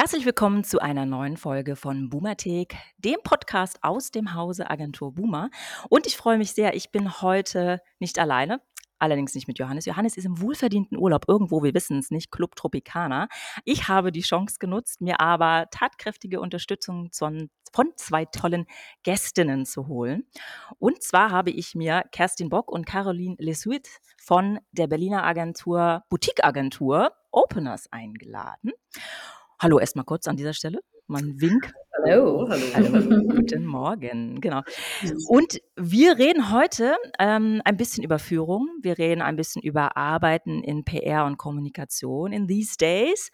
Herzlich willkommen zu einer neuen Folge von Boomerthek, dem Podcast aus dem Hause Agentur Boomer. Und ich freue mich sehr, ich bin heute nicht alleine. Allerdings nicht mit Johannes. Johannes ist im wohlverdienten Urlaub irgendwo, wir wissen es nicht, Club Tropicana. Ich habe die Chance genutzt, mir aber tatkräftige Unterstützung von, von zwei tollen Gästinnen zu holen. Und zwar habe ich mir Kerstin Bock und Caroline Lesuit von der Berliner Agentur, Boutique Agentur Openers eingeladen. Hallo erstmal kurz an dieser Stelle. Mein Wink. Hallo, hallo. hallo. Guten Morgen, genau. Und wir reden heute ähm, ein bisschen über Führung. Wir reden ein bisschen über Arbeiten in PR und Kommunikation in these days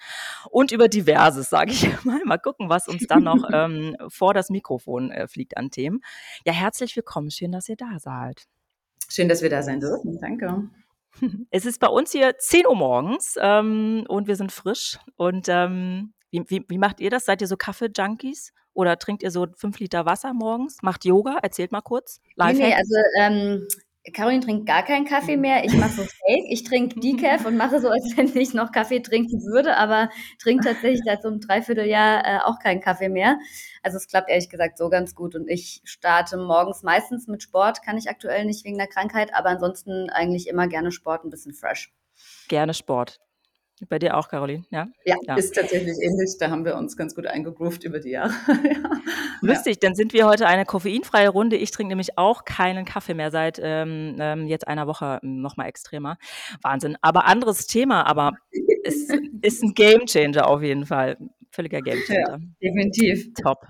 und über Diverses, sage ich mal. Mal gucken, was uns dann noch ähm, vor das Mikrofon äh, fliegt an Themen. Ja, herzlich willkommen. Schön, dass ihr da seid. Schön, dass wir da sein dürfen. Danke. Es ist bei uns hier 10 Uhr morgens ähm, und wir sind frisch. Und ähm, wie, wie, wie, macht ihr das? Seid ihr so Kaffee-Junkies? Oder trinkt ihr so fünf Liter Wasser morgens? Macht Yoga? Erzählt mal kurz. Live nee, nee, also ähm, Caroline trinkt gar keinen Kaffee mehr. Ich mache so Fake. Ich trinke Decaf und mache so, als wenn ich noch Kaffee trinken würde, aber trinke tatsächlich seit so einem Dreivierteljahr äh, auch keinen Kaffee mehr. Also es klappt ehrlich gesagt so ganz gut. Und ich starte morgens meistens mit Sport, kann ich aktuell nicht wegen der Krankheit, aber ansonsten eigentlich immer gerne Sport, ein bisschen fresh. Gerne Sport. Bei dir auch, Caroline, ja? ja? ja? ist tatsächlich ähnlich. Da haben wir uns ganz gut eingegroovt über die Jahre. ja. Lustig, dann sind wir heute eine koffeinfreie Runde. Ich trinke nämlich auch keinen Kaffee mehr seit ähm, ähm jetzt einer Woche nochmal extremer. Wahnsinn. Aber anderes Thema, aber es ist ein Gamechanger auf jeden Fall. Völliger Gamechanger. Ja, definitiv. Top.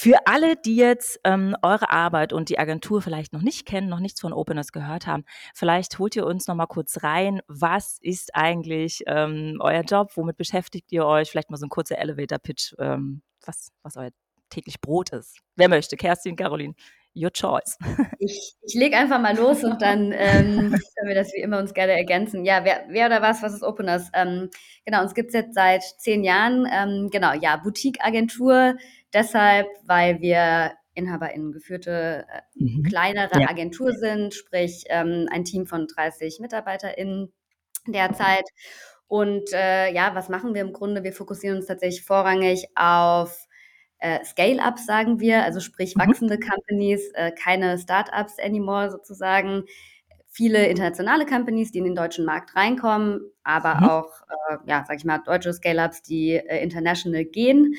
Für alle, die jetzt ähm, eure Arbeit und die Agentur vielleicht noch nicht kennen, noch nichts von Openness gehört haben, vielleicht holt ihr uns noch mal kurz rein. Was ist eigentlich ähm, euer Job? Womit beschäftigt ihr euch? Vielleicht mal so ein kurzer Elevator-Pitch, ähm, was, was euer täglich Brot ist. Wer möchte? Kerstin, Caroline, your choice. Ich, ich lege einfach mal los und dann ähm, können wir das wie immer uns gerne ergänzen. Ja, wer, wer oder was, was ist Openers? Ähm, genau, uns gibt es jetzt seit zehn Jahren. Ähm, genau, ja, Boutique-Agentur Deshalb, weil wir InhaberInnen geführte äh, mhm. kleinere ja. Agentur sind, sprich ähm, ein Team von 30 MitarbeiterInnen derzeit. Und äh, ja, was machen wir im Grunde? Wir fokussieren uns tatsächlich vorrangig auf äh, Scale-Ups, sagen wir, also sprich mhm. wachsende Companies, äh, keine Startups anymore sozusagen. Viele internationale Companies, die in den deutschen Markt reinkommen, aber mhm. auch, äh, ja, sag ich mal, deutsche Scale-Ups, die äh, international gehen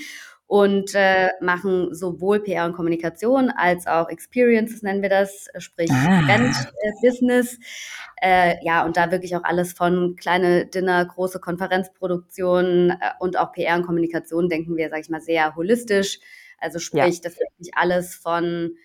und äh, machen sowohl PR und Kommunikation als auch Experiences nennen wir das, sprich ah. Event-Business. Äh, ja, und da wirklich auch alles von kleine Dinner, große Konferenzproduktionen äh, und auch PR und Kommunikation denken wir, sage ich mal, sehr holistisch. Also sprich, ja. das ist wirklich alles von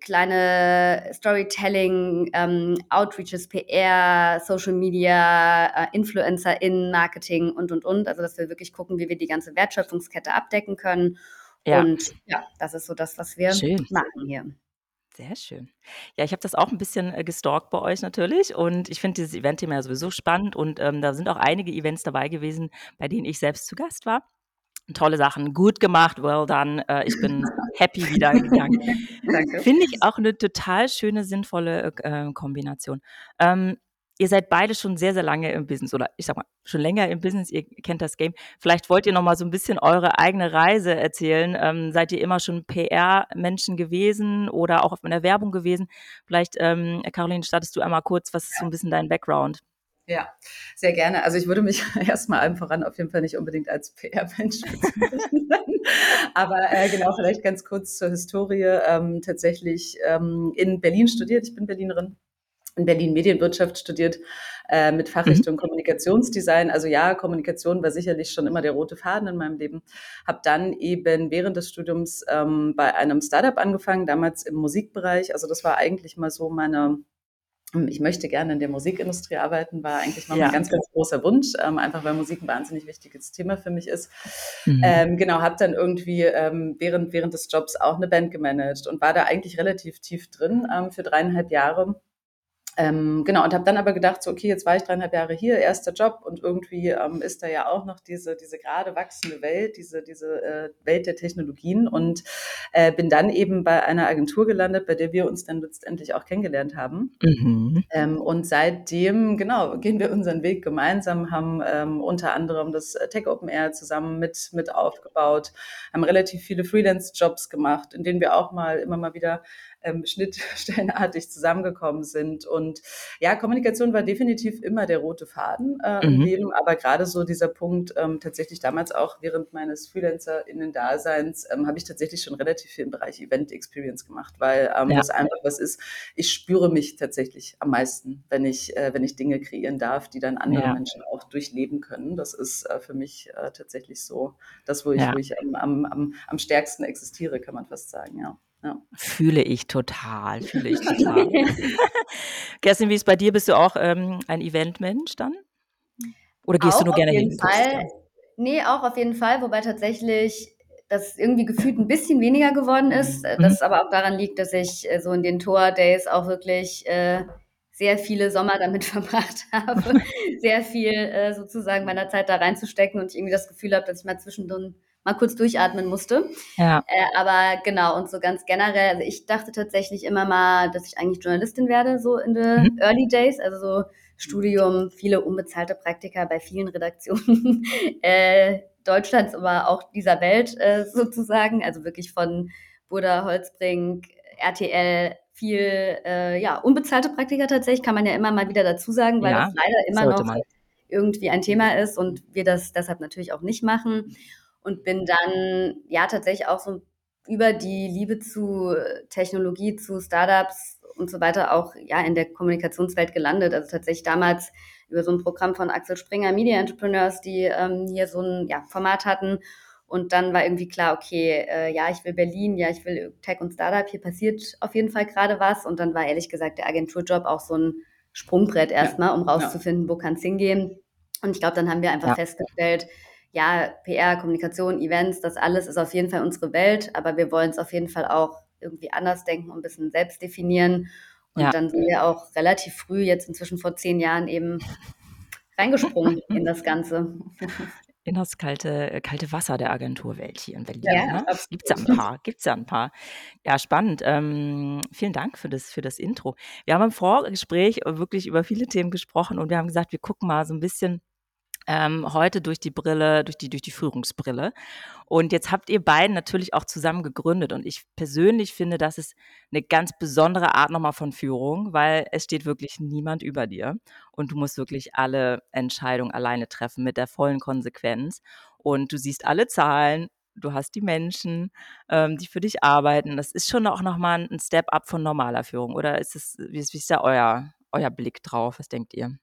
kleine Storytelling, ähm, Outreaches, PR, Social Media, äh, InfluencerInnen, Marketing und, und, und. Also, dass wir wirklich gucken, wie wir die ganze Wertschöpfungskette abdecken können. Ja. Und ja, das ist so das, was wir Schön. machen hier. Sehr schön. Ja, ich habe das auch ein bisschen äh, gestalkt bei euch natürlich und ich finde dieses Event-Thema ja sowieso spannend und ähm, da sind auch einige Events dabei gewesen, bei denen ich selbst zu Gast war tolle Sachen, gut gemacht, well done. Äh, ich bin happy wieder gegangen. Finde ich auch eine total schöne, sinnvolle äh, Kombination. Ähm, ihr seid beide schon sehr, sehr lange im Business oder ich sag mal, schon länger im Business, ihr kennt das Game. Vielleicht wollt ihr noch mal so ein bisschen eure eigene Reise erzählen. Ähm, seid ihr immer schon PR-Menschen gewesen oder auch in der Werbung gewesen? Vielleicht, ähm, Caroline, startest du einmal kurz, was ist so ein bisschen dein Background? Ja, sehr gerne. Also ich würde mich erstmal allem voran auf jeden Fall nicht unbedingt als PR-Mensch bezeichnen. Aber äh, genau, vielleicht ganz kurz zur Historie. Ähm, tatsächlich ähm, in Berlin studiert. Ich bin Berlinerin. In Berlin Medienwirtschaft studiert äh, mit Fachrichtung mhm. Kommunikationsdesign. Also ja, Kommunikation war sicherlich schon immer der rote Faden in meinem Leben. Habe dann eben während des Studiums ähm, bei einem Startup angefangen, damals im Musikbereich. Also das war eigentlich mal so meine ich möchte gerne in der Musikindustrie arbeiten, war eigentlich mal ja. ein ganz, ganz großer Wunsch, ähm, einfach weil Musik ein wahnsinnig wichtiges Thema für mich ist. Mhm. Ähm, genau, habe dann irgendwie ähm, während, während des Jobs auch eine Band gemanagt und war da eigentlich relativ tief drin ähm, für dreieinhalb Jahre. Ähm, genau, und habe dann aber gedacht, so, okay, jetzt war ich dreieinhalb Jahre hier, erster Job und irgendwie ähm, ist da ja auch noch diese, diese gerade wachsende Welt, diese, diese äh, Welt der Technologien und äh, bin dann eben bei einer Agentur gelandet, bei der wir uns dann letztendlich auch kennengelernt haben. Mhm. Ähm, und seitdem, genau, gehen wir unseren Weg gemeinsam, haben ähm, unter anderem das Tech Open Air zusammen mit, mit aufgebaut, haben relativ viele Freelance-Jobs gemacht, in denen wir auch mal immer mal wieder ähm, schnittstellenartig zusammengekommen sind. Und ja, Kommunikation war definitiv immer der rote Faden äh, mhm. im Leben, aber gerade so dieser Punkt, ähm, tatsächlich damals auch während meines FreelancerInnen-Daseins, ähm, habe ich tatsächlich schon relativ viel im Bereich Event Experience gemacht, weil ähm, ja. das einfach was ist, ich spüre mich tatsächlich am meisten, wenn ich, äh, wenn ich Dinge kreieren darf, die dann andere ja. Menschen auch durchleben können. Das ist äh, für mich äh, tatsächlich so das, wo ich, ja. wo ich am, am, am, am stärksten existiere, kann man fast sagen, ja. Ja. Fühle ich total, fühle ich total. Kerstin, wie ist bei dir? Bist du auch ähm, ein Eventmensch dann? Oder gehst auch du nur gerne hin? Fall. Nee, auch auf jeden Fall, wobei tatsächlich das irgendwie gefühlt ein bisschen weniger geworden ist. Mhm. Das aber auch daran liegt, dass ich äh, so in den Tour-Days auch wirklich äh, sehr viele Sommer damit verbracht habe, sehr viel äh, sozusagen meiner Zeit da reinzustecken und ich irgendwie das Gefühl habe, dass ich mal zwischendrin mal kurz durchatmen musste. Ja. Äh, aber genau, und so ganz generell, also ich dachte tatsächlich immer mal, dass ich eigentlich Journalistin werde, so in den mhm. Early Days, also so Studium, viele unbezahlte Praktika bei vielen Redaktionen äh, Deutschlands, aber auch dieser Welt äh, sozusagen, also wirklich von Buddha, Holzbrink, RTL, viel äh, ja, unbezahlte Praktika tatsächlich, kann man ja immer mal wieder dazu sagen, weil ja, das leider immer noch man. irgendwie ein Thema ist und wir das deshalb natürlich auch nicht machen und bin dann ja tatsächlich auch so über die Liebe zu Technologie, zu Startups und so weiter auch ja in der Kommunikationswelt gelandet. Also tatsächlich damals über so ein Programm von Axel Springer Media Entrepreneurs, die ähm, hier so ein ja, Format hatten. Und dann war irgendwie klar, okay, äh, ja, ich will Berlin, ja, ich will Tech und Startup, hier passiert auf jeden Fall gerade was. Und dann war ehrlich gesagt der Agenturjob auch so ein Sprungbrett erstmal, um rauszufinden, ja. wo kann es hingehen. Und ich glaube, dann haben wir einfach ja. festgestellt, ja, PR, Kommunikation, Events, das alles ist auf jeden Fall unsere Welt, aber wir wollen es auf jeden Fall auch irgendwie anders denken und ein bisschen selbst definieren. Und ja. dann sind wir auch relativ früh, jetzt inzwischen vor zehn Jahren, eben reingesprungen in das Ganze. In das kalte, kalte Wasser der Agenturwelt hier in Berlin. Ja, ne? Gibt es ja ein paar, gibt's ja ein paar. Ja, spannend. Ähm, vielen Dank für das, für das Intro. Wir haben im Vorgespräch wirklich über viele Themen gesprochen und wir haben gesagt, wir gucken mal so ein bisschen ähm, heute durch die Brille, durch die, durch die Führungsbrille. Und jetzt habt ihr beiden natürlich auch zusammen gegründet. Und ich persönlich finde, das ist eine ganz besondere Art nochmal von Führung, weil es steht wirklich niemand über dir. Und du musst wirklich alle Entscheidungen alleine treffen mit der vollen Konsequenz. Und du siehst alle Zahlen, du hast die Menschen, ähm, die für dich arbeiten. Das ist schon auch nochmal ein Step up von normaler Führung. Oder ist es, wie ist, wie ist da euer, euer Blick drauf? Was denkt ihr?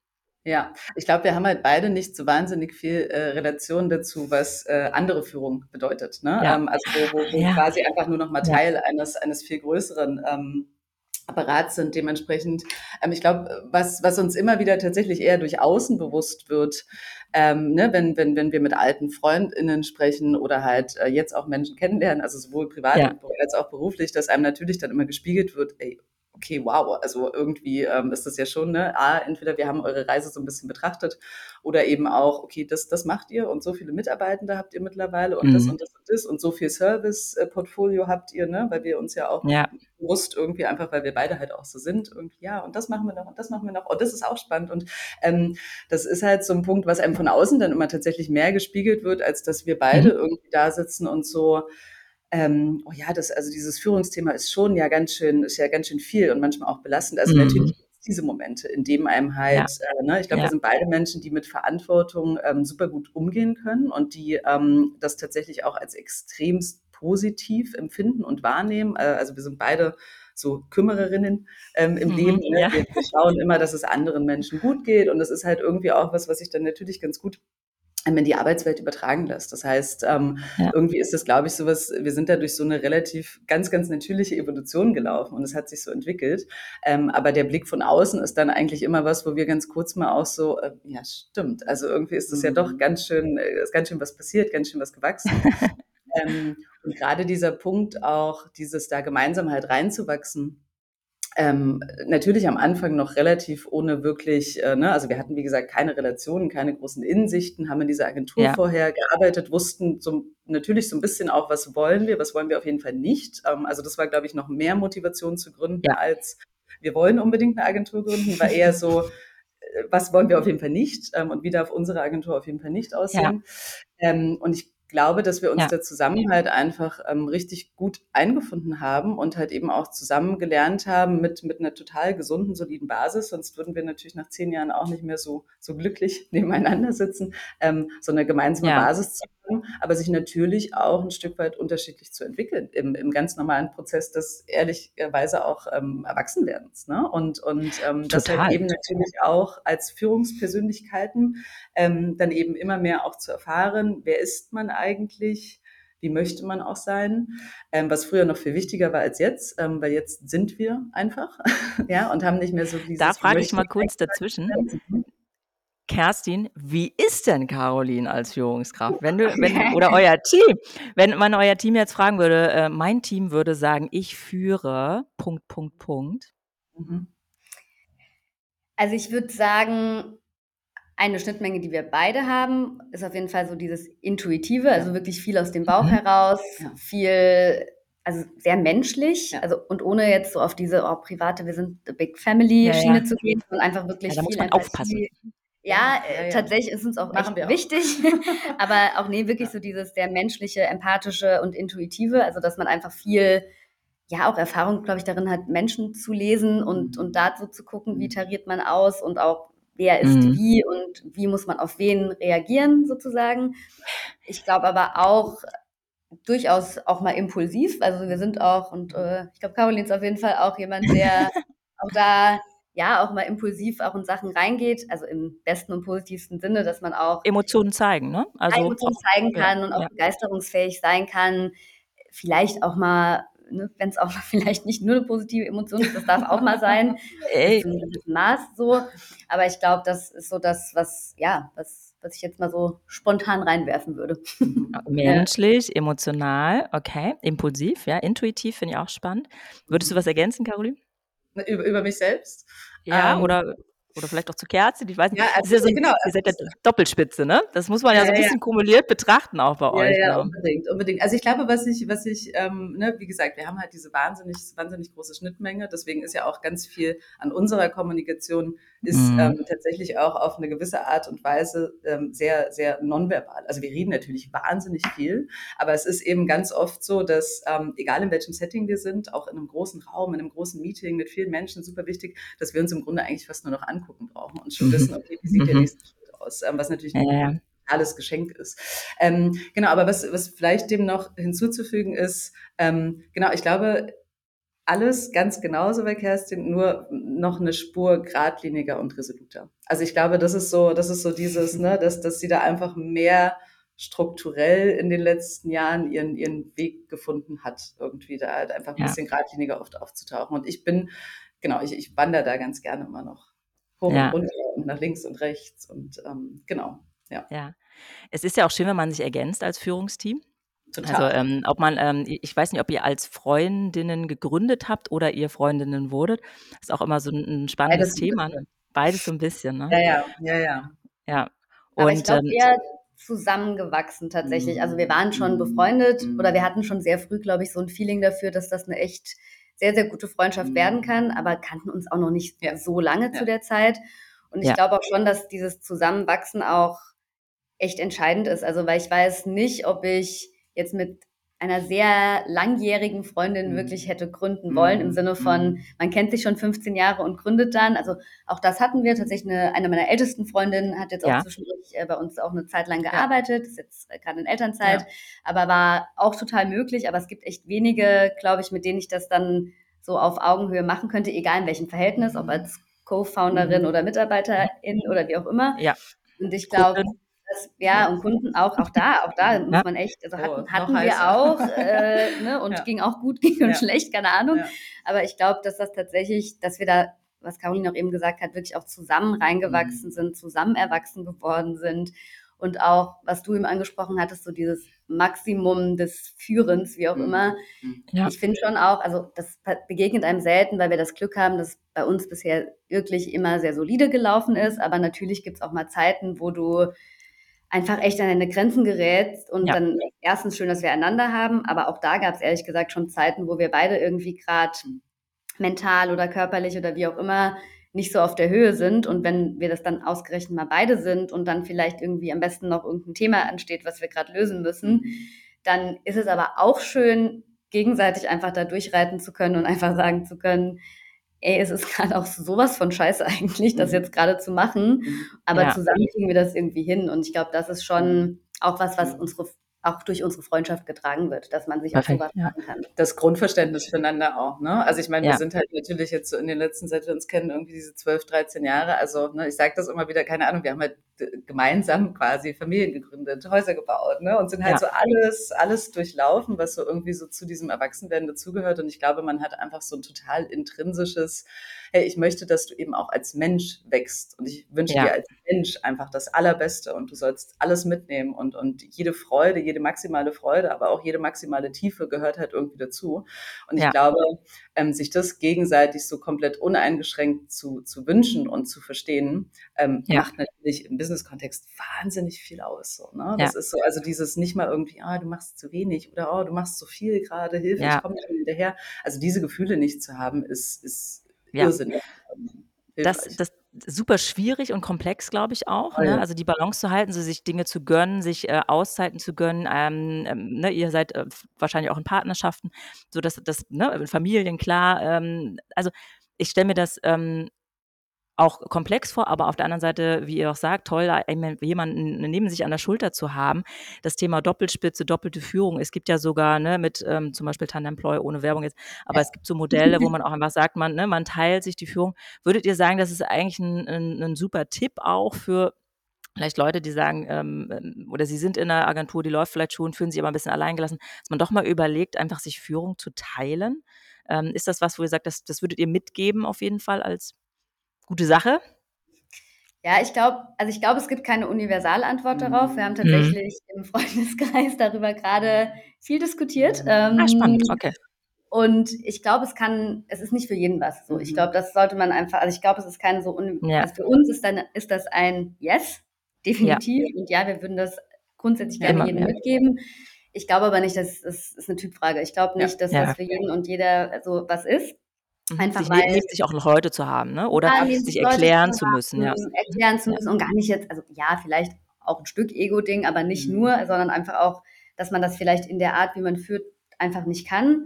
Ja, ich glaube, wir haben halt beide nicht so wahnsinnig viel äh, Relation dazu, was äh, andere Führung bedeutet. Ne? Ja. Ähm, also wo, wo, wo ja. quasi einfach nur noch mal Teil ja. eines, eines viel größeren ähm, Apparats sind. Dementsprechend, ähm, ich glaube, was, was uns immer wieder tatsächlich eher durch Außen bewusst wird, ähm, ne, wenn, wenn, wenn wir mit alten FreundInnen sprechen oder halt äh, jetzt auch Menschen kennenlernen, also sowohl privat als auch beruflich, dass einem natürlich dann immer gespiegelt wird, ey, okay, wow, also irgendwie ähm, ist das ja schon, ne, A, entweder wir haben eure Reise so ein bisschen betrachtet oder eben auch, okay, das, das macht ihr und so viele Mitarbeitende habt ihr mittlerweile und mhm. das und das und das und so viel Service-Portfolio habt ihr, ne, weil wir uns ja auch ja. bewusst irgendwie einfach, weil wir beide halt auch so sind, irgendwie, ja, und das machen wir noch und das machen wir noch und das ist auch spannend und ähm, das ist halt so ein Punkt, was einem von außen dann immer tatsächlich mehr gespiegelt wird, als dass wir beide mhm. irgendwie da sitzen und so, ähm, oh ja, das, also dieses Führungsthema ist schon ja ganz schön, ist ja ganz schön viel und manchmal auch belastend. Also mhm. natürlich diese Momente, in dem einem halt, ja. äh, ne, ich glaube, ja. wir sind beide Menschen, die mit Verantwortung ähm, super gut umgehen können und die ähm, das tatsächlich auch als extremst positiv empfinden und wahrnehmen. Äh, also wir sind beide so Kümmererinnen ähm, im mhm, Leben. Ne? Ja. Wir, wir, schauen immer, dass es anderen Menschen gut geht und das ist halt irgendwie auch was, was ich dann natürlich ganz gut in die Arbeitswelt übertragen lässt. Das heißt, ähm, ja. irgendwie ist das, glaube ich, sowas, wir sind da durch so eine relativ ganz, ganz natürliche Evolution gelaufen und es hat sich so entwickelt. Ähm, aber der Blick von außen ist dann eigentlich immer was, wo wir ganz kurz mal auch so, äh, ja, stimmt. Also irgendwie ist das mhm. ja doch mhm. ganz schön, äh, ist ganz schön was passiert, ganz schön was gewachsen. ähm, und gerade dieser Punkt auch, dieses da gemeinsam halt reinzuwachsen, ähm, natürlich am Anfang noch relativ ohne wirklich, äh, ne, also wir hatten wie gesagt keine Relationen, keine großen Insichten, haben in dieser Agentur ja. vorher gearbeitet, wussten so, natürlich so ein bisschen auch, was wollen wir, was wollen wir auf jeden Fall nicht. Ähm, also das war, glaube ich, noch mehr Motivation zu gründen ja. als wir wollen unbedingt eine Agentur gründen, war eher so, äh, was wollen wir auf jeden Fall nicht ähm, und wie darf unsere Agentur auf jeden Fall nicht aussehen. Ja. Ähm, und ich glaube, dass wir uns ja. der Zusammenhalt einfach ähm, richtig gut eingefunden haben und halt eben auch zusammen gelernt haben mit, mit einer total gesunden, soliden Basis. Sonst würden wir natürlich nach zehn Jahren auch nicht mehr so, so glücklich nebeneinander sitzen, ähm, so eine gemeinsame ja. Basis zu haben, aber sich natürlich auch ein Stück weit unterschiedlich zu entwickeln im, im ganz normalen Prozess des ehrlicherweise auch ähm, Erwachsenwerdens. Ne? Und, und ähm, das halt eben natürlich auch als Führungspersönlichkeiten ähm, dann eben immer mehr auch zu erfahren, wer ist man eigentlich, wie möchte man auch sein, ähm, was früher noch viel wichtiger war als jetzt, ähm, weil jetzt sind wir einfach, ja, und haben nicht mehr so dieses. Da frage ich mal kurz dazwischen. Kerstin, wie ist denn Caroline als Führungskraft? Wenn du, wenn, oder euer Team, wenn man euer Team jetzt fragen würde, äh, mein Team würde sagen, ich führe, Punkt, Punkt, Punkt. Mhm. Also ich würde sagen, eine Schnittmenge, die wir beide haben, ist auf jeden Fall so dieses Intuitive, also wirklich viel aus dem Bauch mhm. heraus, ja. viel, also sehr menschlich, ja. also und ohne jetzt so auf diese oh, private, wir sind a Big Family Schiene ja, zu gehen, sondern einfach wirklich ja, da viel muss man aufpassen. Ja, äh, tatsächlich ist uns auch echt wichtig, aber auch nee, wirklich so dieses sehr menschliche, empathische und intuitive, also dass man einfach viel ja auch Erfahrung, glaube ich, darin hat, Menschen zu lesen und, mhm. und da so zu gucken, wie mhm. tariert man aus und auch wer ist mhm. wie und wie muss man auf wen reagieren sozusagen. Ich glaube aber auch durchaus auch mal impulsiv. Also wir sind auch, und äh, ich glaube, Caroline ist auf jeden Fall auch jemand, der auch da ja auch mal impulsiv auch in Sachen reingeht, also im besten und positivsten Sinne, dass man auch Emotionen zeigen, ne? Also Emotionen zeigen kann ja, und auch ja. begeisterungsfähig sein kann, vielleicht auch mal ne, wenn es auch vielleicht nicht nur eine positive Emotion ist, das darf auch mal sein, Ey. in einem Maß so. Aber ich glaube, das ist so das, was, ja, was, was ich jetzt mal so spontan reinwerfen würde. Menschlich, emotional, okay, impulsiv, ja, intuitiv finde ich auch spannend. Würdest du was ergänzen, Caroline? Über, über mich selbst? Ja, ähm, oder oder vielleicht auch zu Kerzen, ich weiß nicht. Ja, also, ja so, genau, ihr seid ja Doppelspitze, ne? Das muss man ja, ja so ein bisschen kumuliert betrachten auch bei euch. Ja, ne? unbedingt, unbedingt. Also ich glaube, was ich, was ich, ähm, ne, wie gesagt, wir haben halt diese wahnsinnig, wahnsinnig große Schnittmenge. Deswegen ist ja auch ganz viel an unserer Kommunikation ist mhm. ähm, tatsächlich auch auf eine gewisse Art und Weise ähm, sehr, sehr nonverbal. Also wir reden natürlich wahnsinnig viel, aber es ist eben ganz oft so, dass ähm, egal in welchem Setting wir sind, auch in einem großen Raum, in einem großen Meeting mit vielen Menschen, super wichtig, dass wir uns im Grunde eigentlich fast nur noch angucken brauchen und schon mhm. wissen, okay, wie sieht mhm. der nächste Schritt aus, ähm, was natürlich ja, ja alles Geschenk ist. Ähm, genau, aber was, was vielleicht dem noch hinzuzufügen ist, ähm, genau, ich glaube, alles ganz genauso bei Kerstin, nur noch eine Spur geradliniger und resoluter. Also ich glaube, das ist so, das ist so dieses, ne, dass, dass sie da einfach mehr strukturell in den letzten Jahren ihren, ihren Weg gefunden hat, irgendwie da halt einfach ein ja. bisschen geradliniger oft aufzutauchen. Und ich bin, genau, ich, ich wandere da ganz gerne immer noch hoch ja. und runter und nach links und rechts und ähm, genau, ja. Ja. Es ist ja auch schön, wenn man sich ergänzt als Führungsteam. Total. Also, ähm, ob man, ähm, ich weiß nicht, ob ihr als Freundinnen gegründet habt oder ihr Freundinnen wurdet. Ist auch immer so ein, ein spannendes Beides Thema. Ne? Beides so ein bisschen, ne? Ja, ja, ja, ja. Ja. Aber ich glaube, ähm, eher zusammengewachsen tatsächlich. Also wir waren schon befreundet oder wir hatten schon sehr früh, glaube ich, so ein Feeling dafür, dass das eine echt sehr, sehr gute Freundschaft werden kann, aber kannten uns auch noch nicht ja. so lange ja. zu der Zeit. Und ich ja. glaube auch schon, dass dieses Zusammenwachsen auch echt entscheidend ist. Also weil ich weiß nicht, ob ich jetzt mit einer sehr langjährigen Freundin mhm. wirklich hätte gründen wollen, im mhm. Sinne von, mhm. man kennt sich schon 15 Jahre und gründet dann. Also auch das hatten wir. Tatsächlich eine, eine meiner ältesten Freundinnen hat jetzt auch ja. zwischendurch äh, bei uns auch eine Zeit lang gearbeitet, ist jetzt äh, gerade in Elternzeit, ja. aber war auch total möglich. Aber es gibt echt wenige, glaube ich, mit denen ich das dann so auf Augenhöhe machen könnte, egal in welchem Verhältnis, ob als Co-Founderin mhm. oder Mitarbeiterin oder wie auch immer. Ja. Und ich glaube, das, ja, und Kunden auch, auch da, auch da muss man echt, also hatten, oh, hatten wir auch äh, ne, und ja. ging auch gut, ging und ja. schlecht, keine Ahnung. Aber ich glaube, dass das tatsächlich, dass wir da, was Caroline auch eben gesagt hat, wirklich auch zusammen reingewachsen mhm. sind, zusammen erwachsen geworden sind. Und auch, was du eben angesprochen hattest, so dieses Maximum des Führens, wie auch mhm. immer. Ja. Ich finde schon auch, also das begegnet einem selten, weil wir das Glück haben, dass bei uns bisher wirklich immer sehr solide gelaufen ist. Aber natürlich gibt es auch mal Zeiten, wo du einfach echt an deine Grenzen gerätst und ja. dann erstens schön, dass wir einander haben, aber auch da gab es ehrlich gesagt schon Zeiten, wo wir beide irgendwie gerade mental oder körperlich oder wie auch immer nicht so auf der Höhe sind und wenn wir das dann ausgerechnet mal beide sind und dann vielleicht irgendwie am besten noch irgendein Thema ansteht, was wir gerade lösen müssen, dann ist es aber auch schön, gegenseitig einfach da durchreiten zu können und einfach sagen zu können, ey, es ist gerade auch sowas von scheiße eigentlich, das mhm. jetzt gerade zu machen. Mhm. Aber ja. zusammen kriegen wir das irgendwie hin. Und ich glaube, das ist schon mhm. auch was, was unsere auch durch unsere Freundschaft getragen wird, dass man sich Perfekt, auch sowas ja. kann. Das Grundverständnis füreinander auch, ne? Also ich meine, ja. wir sind halt natürlich jetzt so in den letzten, seit wir uns kennen, irgendwie diese 12, 13 Jahre. Also ne, ich sage das immer wieder, keine Ahnung, wir haben halt gemeinsam quasi Familien gegründet, Häuser gebaut, ne? Und sind halt ja. so alles, alles durchlaufen, was so irgendwie so zu diesem Erwachsenwerden dazugehört. Und ich glaube, man hat einfach so ein total intrinsisches hey, ich möchte, dass du eben auch als Mensch wächst und ich wünsche ja. dir als Mensch einfach das Allerbeste und du sollst alles mitnehmen und, und jede Freude, jede maximale Freude, aber auch jede maximale Tiefe gehört halt irgendwie dazu. Und ich ja. glaube, ähm, sich das gegenseitig so komplett uneingeschränkt zu, zu wünschen und zu verstehen, ähm, macht natürlich im Business-Kontext wahnsinnig viel aus. So, ne? Das ist so, also dieses nicht mal irgendwie, ah, du machst zu wenig oder oh, du machst zu viel gerade, Hilfe, ich komme nicht hinterher. Also diese Gefühle nicht zu haben, ist, ist ja. irrsinnig. Das, das super schwierig und komplex, glaube ich auch. Oh, ne? Also die Balance zu halten, so sich Dinge zu gönnen, sich äh, Auszeiten zu gönnen. Ähm, ähm, ne? Ihr seid äh, wahrscheinlich auch in Partnerschaften, so dass das ne? in Familien klar. Ähm, also ich stelle mir das ähm, auch komplex vor, aber auf der anderen Seite, wie ihr auch sagt, toll, jemanden neben sich an der Schulter zu haben. Das Thema Doppelspitze, doppelte Führung. Es gibt ja sogar ne, mit ähm, zum Beispiel Tandemploy ohne Werbung jetzt, aber es gibt so Modelle, wo man auch einfach sagt, man, ne, man teilt sich die Führung. Würdet ihr sagen, das ist eigentlich ein, ein, ein super Tipp auch für vielleicht Leute, die sagen, ähm, ähm, oder sie sind in einer Agentur, die läuft vielleicht schon, fühlen sich aber ein bisschen alleingelassen, dass man doch mal überlegt, einfach sich Führung zu teilen. Ähm, ist das was, wo ihr sagt, das, das würdet ihr mitgeben auf jeden Fall als gute Sache? Ja, ich glaube, also ich glaube, es gibt keine Universalantwort darauf. Wir haben mhm. tatsächlich mhm. im Freundeskreis darüber gerade viel diskutiert. Ähm, ah, spannend, okay. Und ich glaube, es kann, es ist nicht für jeden was. So, ich mhm. glaube, das sollte man einfach, also ich glaube, es ist kein so, un, ja. also für uns ist dann, ist das ein Yes, definitiv. Ja. Und ja, wir würden das grundsätzlich gerne ja, jedem mitgeben. Ich glaube aber nicht, dass es ist eine Typfrage. Ich glaube nicht, dass das für jeden und jeder so was ist. Mhm. Einfach sich weil sich auch noch Leute zu haben, ne? Oder ja, sich erklären zu, müssen, ja. Erklären zu müssen und gar nicht jetzt, also ja, vielleicht auch ein Stück Ego-Ding, aber nicht mhm. nur, sondern einfach auch, dass man das vielleicht in der Art, wie man führt, einfach nicht kann.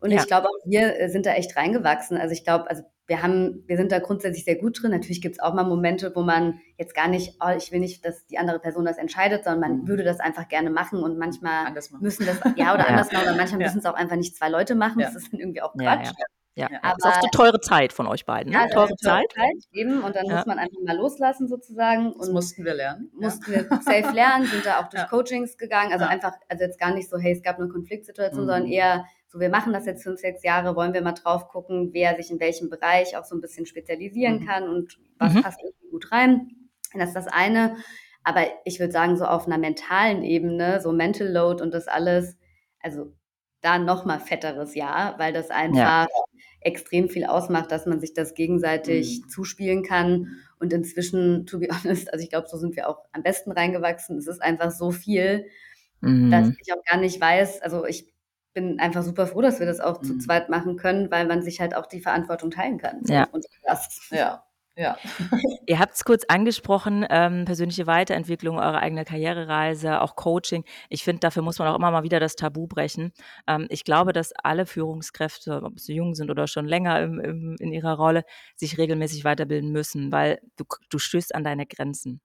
Und ja. ich glaube auch wir äh, sind da echt reingewachsen. Also ich glaube, also wir haben, wir sind da grundsätzlich sehr gut drin. Natürlich gibt es auch mal Momente, wo man jetzt gar nicht, oh, ich will nicht, dass die andere Person das entscheidet, sondern man mhm. würde das einfach gerne machen und manchmal müssen das, ja, oder ja. anders machen, oder manchmal ja. müssen es auch einfach nicht zwei Leute machen. Das ist dann irgendwie auch Quatsch. Ja, ja. aber ist auch eine teure Zeit von euch beiden. Ne? Ja, teure, Zeit. Zeit. Eben, und dann ja. muss man einfach mal loslassen sozusagen. Das mussten wir lernen. Mussten wir safe lernen, sind da auch durch Coachings gegangen. Also einfach, also jetzt gar nicht so, hey, es gab eine Konfliktsituation, mhm. sondern eher so, wir machen das jetzt fünf, sechs Jahre, wollen wir mal drauf gucken, wer sich in welchem Bereich auch so ein bisschen spezialisieren mhm. kann und was mhm. passt irgendwie gut rein. Das ist das eine. Aber ich würde sagen, so auf einer mentalen Ebene, so Mental Load und das alles, also da noch mal fetteres Jahr, weil das einfach ja. extrem viel ausmacht, dass man sich das gegenseitig mhm. zuspielen kann. Und inzwischen, to be honest, also ich glaube, so sind wir auch am besten reingewachsen. Es ist einfach so viel, mhm. dass ich auch gar nicht weiß. Also ich bin einfach super froh, dass wir das auch mhm. zu zweit machen können, weil man sich halt auch die Verantwortung teilen kann. Ja. Und das, ja. Ja. Ihr habt es kurz angesprochen, ähm, persönliche Weiterentwicklung, eure eigene Karrierereise, auch Coaching. Ich finde, dafür muss man auch immer mal wieder das Tabu brechen. Ähm, ich glaube, dass alle Führungskräfte, ob sie jung sind oder schon länger im, im, in ihrer Rolle, sich regelmäßig weiterbilden müssen, weil du, du stößt an deine Grenzen.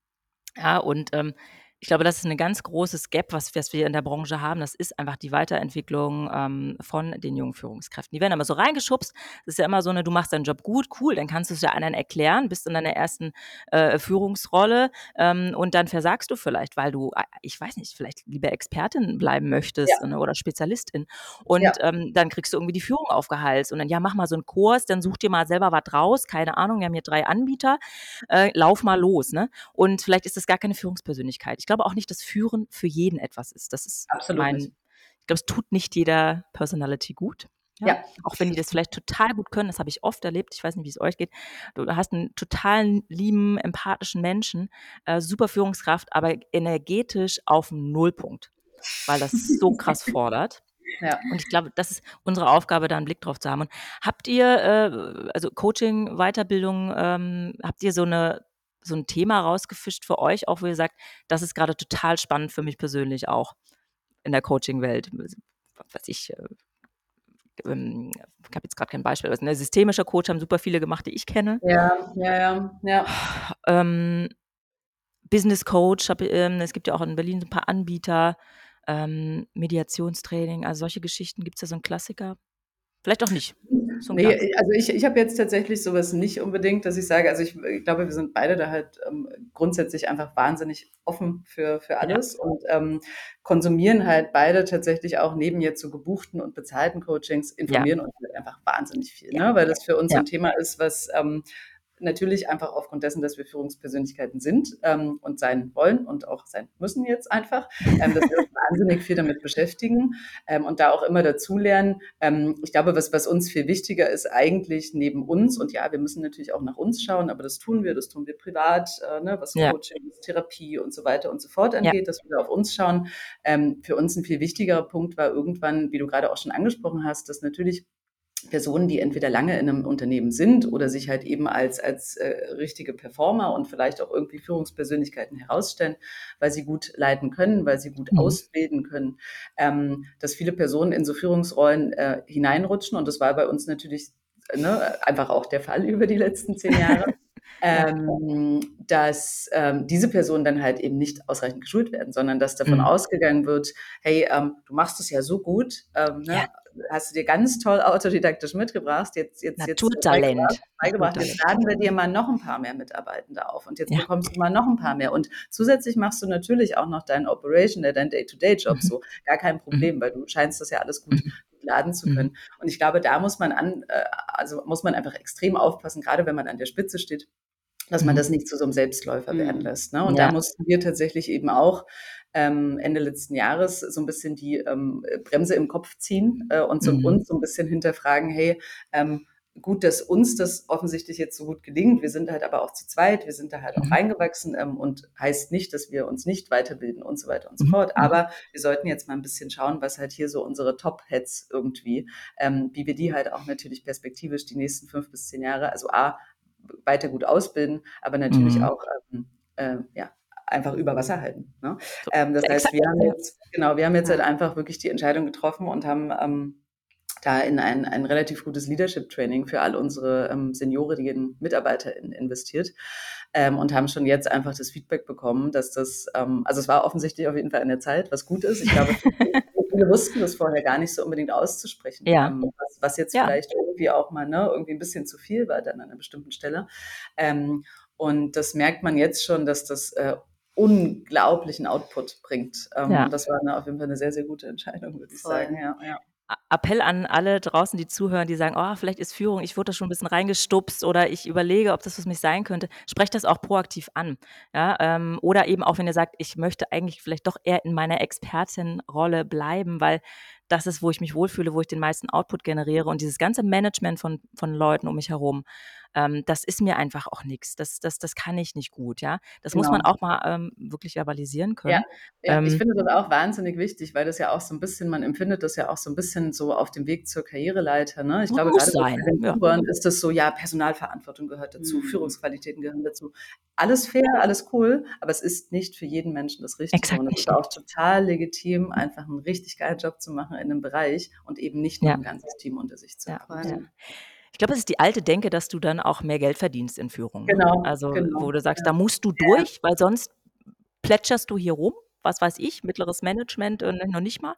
Ja, und ähm, ich glaube, das ist ein ganz großes Gap, was, was wir in der Branche haben. Das ist einfach die Weiterentwicklung ähm, von den jungen Führungskräften. Die werden immer so reingeschubst. Das ist ja immer so eine, du machst deinen Job gut, cool, dann kannst du es ja anderen erklären, bist in deiner ersten äh, Führungsrolle ähm, und dann versagst du vielleicht, weil du, äh, ich weiß nicht, vielleicht lieber Expertin bleiben möchtest ja. ne, oder Spezialistin. Und ja. ähm, dann kriegst du irgendwie die Führung aufgehalst und dann, ja, mach mal so einen Kurs, dann such dir mal selber was raus, keine Ahnung, wir haben hier drei Anbieter, äh, lauf mal los. Ne? Und vielleicht ist das gar keine Führungspersönlichkeit glaube auch nicht, dass Führen für jeden etwas ist. Das ist Absolut mein, nicht. ich glaube, es tut nicht jeder Personality gut. Ja? ja? Auch wenn die das vielleicht total gut können, das habe ich oft erlebt, ich weiß nicht, wie es euch geht. Du hast einen total lieben, empathischen Menschen, äh, super Führungskraft, aber energetisch auf dem Nullpunkt, weil das so krass fordert. Ja. Und ich glaube, das ist unsere Aufgabe, da einen Blick drauf zu haben. Und habt ihr, äh, also Coaching, Weiterbildung, ähm, habt ihr so eine so ein Thema rausgefischt für euch, auch wo ihr sagt, das ist gerade total spannend für mich persönlich auch in der Coaching-Welt. Was ich, äh, ähm, ich habe jetzt gerade kein Beispiel, aber ein systemischer Coach haben super viele gemacht, die ich kenne. Ja, ja, ja, ja. Ähm, Business Coach, hab, ähm, es gibt ja auch in Berlin ein paar Anbieter, ähm, Mediationstraining, also solche Geschichten. Gibt es da so einen Klassiker? Vielleicht auch nicht. So nee, also ich, ich habe jetzt tatsächlich sowas nicht unbedingt, dass ich sage, also ich, ich glaube, wir sind beide da halt ähm, grundsätzlich einfach wahnsinnig offen für, für alles ja. und ähm, konsumieren halt beide tatsächlich auch neben jetzt so gebuchten und bezahlten Coachings, informieren ja. uns halt einfach wahnsinnig viel, ja. ne? weil das für uns ein Thema ist, was ähm, Natürlich einfach aufgrund dessen, dass wir Führungspersönlichkeiten sind ähm, und sein wollen und auch sein müssen jetzt einfach, ähm, dass wir uns wahnsinnig viel damit beschäftigen ähm, und da auch immer dazulernen. Ähm, ich glaube, was, was uns viel wichtiger ist eigentlich neben uns und ja, wir müssen natürlich auch nach uns schauen, aber das tun wir, das tun wir privat, äh, ne, was ja. Coaching, Therapie und so weiter und so fort angeht, ja. dass wir auf uns schauen. Ähm, für uns ein viel wichtigerer Punkt war irgendwann, wie du gerade auch schon angesprochen hast, dass natürlich Personen, die entweder lange in einem Unternehmen sind oder sich halt eben als, als äh, richtige Performer und vielleicht auch irgendwie Führungspersönlichkeiten herausstellen, weil sie gut leiten können, weil sie gut mhm. ausbilden können, ähm, dass viele Personen in so Führungsrollen äh, hineinrutschen. Und das war bei uns natürlich ne, einfach auch der Fall über die letzten zehn Jahre. ähm, dass ähm, diese Personen dann halt eben nicht ausreichend geschult werden, sondern dass davon mhm. ausgegangen wird, hey, ähm, du machst es ja so gut, ähm, ne? ja hast du dir ganz toll autodidaktisch mitgebracht. Jetzt, jetzt, Naturtalent. Jetzt beigebracht. Jetzt laden wir dir mal noch ein paar mehr Mitarbeitende auf und jetzt ja. bekommst du mal noch ein paar mehr. Und zusätzlich machst du natürlich auch noch deinen Operation, deinen Day-to-Day-Job mhm. so. Gar kein Problem, mhm. weil du scheinst das ja alles gut mhm. laden zu können. Mhm. Und ich glaube, da muss man an, äh, also muss man einfach extrem aufpassen, gerade wenn man an der Spitze steht, dass man mhm. das nicht zu so einem Selbstläufer mhm. werden lässt. Ne? Und ja. da mussten wir tatsächlich eben auch ähm, Ende letzten Jahres so ein bisschen die ähm, Bremse im Kopf ziehen äh, und so, mhm. uns so ein bisschen hinterfragen, hey, ähm, gut, dass uns das offensichtlich jetzt so gut gelingt. Wir sind halt aber auch zu zweit, wir sind da halt auch mhm. reingewachsen ähm, und heißt nicht, dass wir uns nicht weiterbilden und so weiter und so mhm. fort. Aber wir sollten jetzt mal ein bisschen schauen, was halt hier so unsere Top-Heads irgendwie, ähm, wie wir die halt auch natürlich perspektivisch die nächsten fünf bis zehn Jahre, also A, weiter gut ausbilden, aber natürlich mhm. auch ähm, äh, ja, einfach über Wasser halten. Ne? Ähm, das heißt, wir haben jetzt, genau, wir haben jetzt halt einfach wirklich die Entscheidung getroffen und haben ähm, da in ein, ein relativ gutes Leadership-Training für all unsere ähm, seniorigen Mitarbeiter in, investiert ähm, und haben schon jetzt einfach das Feedback bekommen, dass das, ähm, also es war offensichtlich auf jeden Fall in der Zeit, was gut ist. Ich glaube, viele wussten das vorher gar nicht so unbedingt auszusprechen, ja. ähm, was, was, jetzt ja. vielleicht irgendwie auch mal ne, irgendwie ein bisschen zu viel war dann an einer bestimmten Stelle. Ähm, und das merkt man jetzt schon, dass das äh, unglaublichen Output bringt. Ähm, ja. Das war eine, auf jeden Fall eine sehr, sehr gute Entscheidung, würde ich Voll. sagen. Ja, ja. Appell an alle draußen, die zuhören, die sagen, oh, vielleicht ist Führung, ich wurde da schon ein bisschen reingestupst oder ich überlege, ob das für mich sein könnte. Sprecht das auch proaktiv an. Ja, ähm, oder eben auch, wenn ihr sagt, ich möchte eigentlich vielleicht doch eher in meiner Expertenrolle bleiben, weil das ist, wo ich mich wohlfühle, wo ich den meisten Output generiere und dieses ganze Management von, von Leuten um mich herum, ähm, das ist mir einfach auch nichts. Das, das, das kann ich nicht gut, ja. Das genau. muss man auch mal ähm, wirklich verbalisieren können. Ja, ja ähm, ich finde das auch wahnsinnig wichtig, weil das ja auch so ein bisschen, man empfindet das ja auch so ein bisschen so auf dem Weg zur Karriereleiter. Ne? Ich glaube, gerade sein. bei den ja. ist das so, ja, Personalverantwortung gehört dazu, mhm. Führungsqualitäten gehören dazu. Alles fair, alles cool, aber es ist nicht für jeden Menschen das Richtige. Exakt und es ist auch total legitim, einfach einen richtig geilen Job zu machen in einem Bereich und eben nicht nur ja. ein ganzes Team unter sich zu haben. Ja. Ich glaube, es ist die alte Denke, dass du dann auch mehr Geld verdienst in Führung. Ne? Genau. Also, genau. wo du sagst, ja. da musst du durch, weil sonst plätscherst du hier rum, was weiß ich, mittleres Management und noch nicht mal.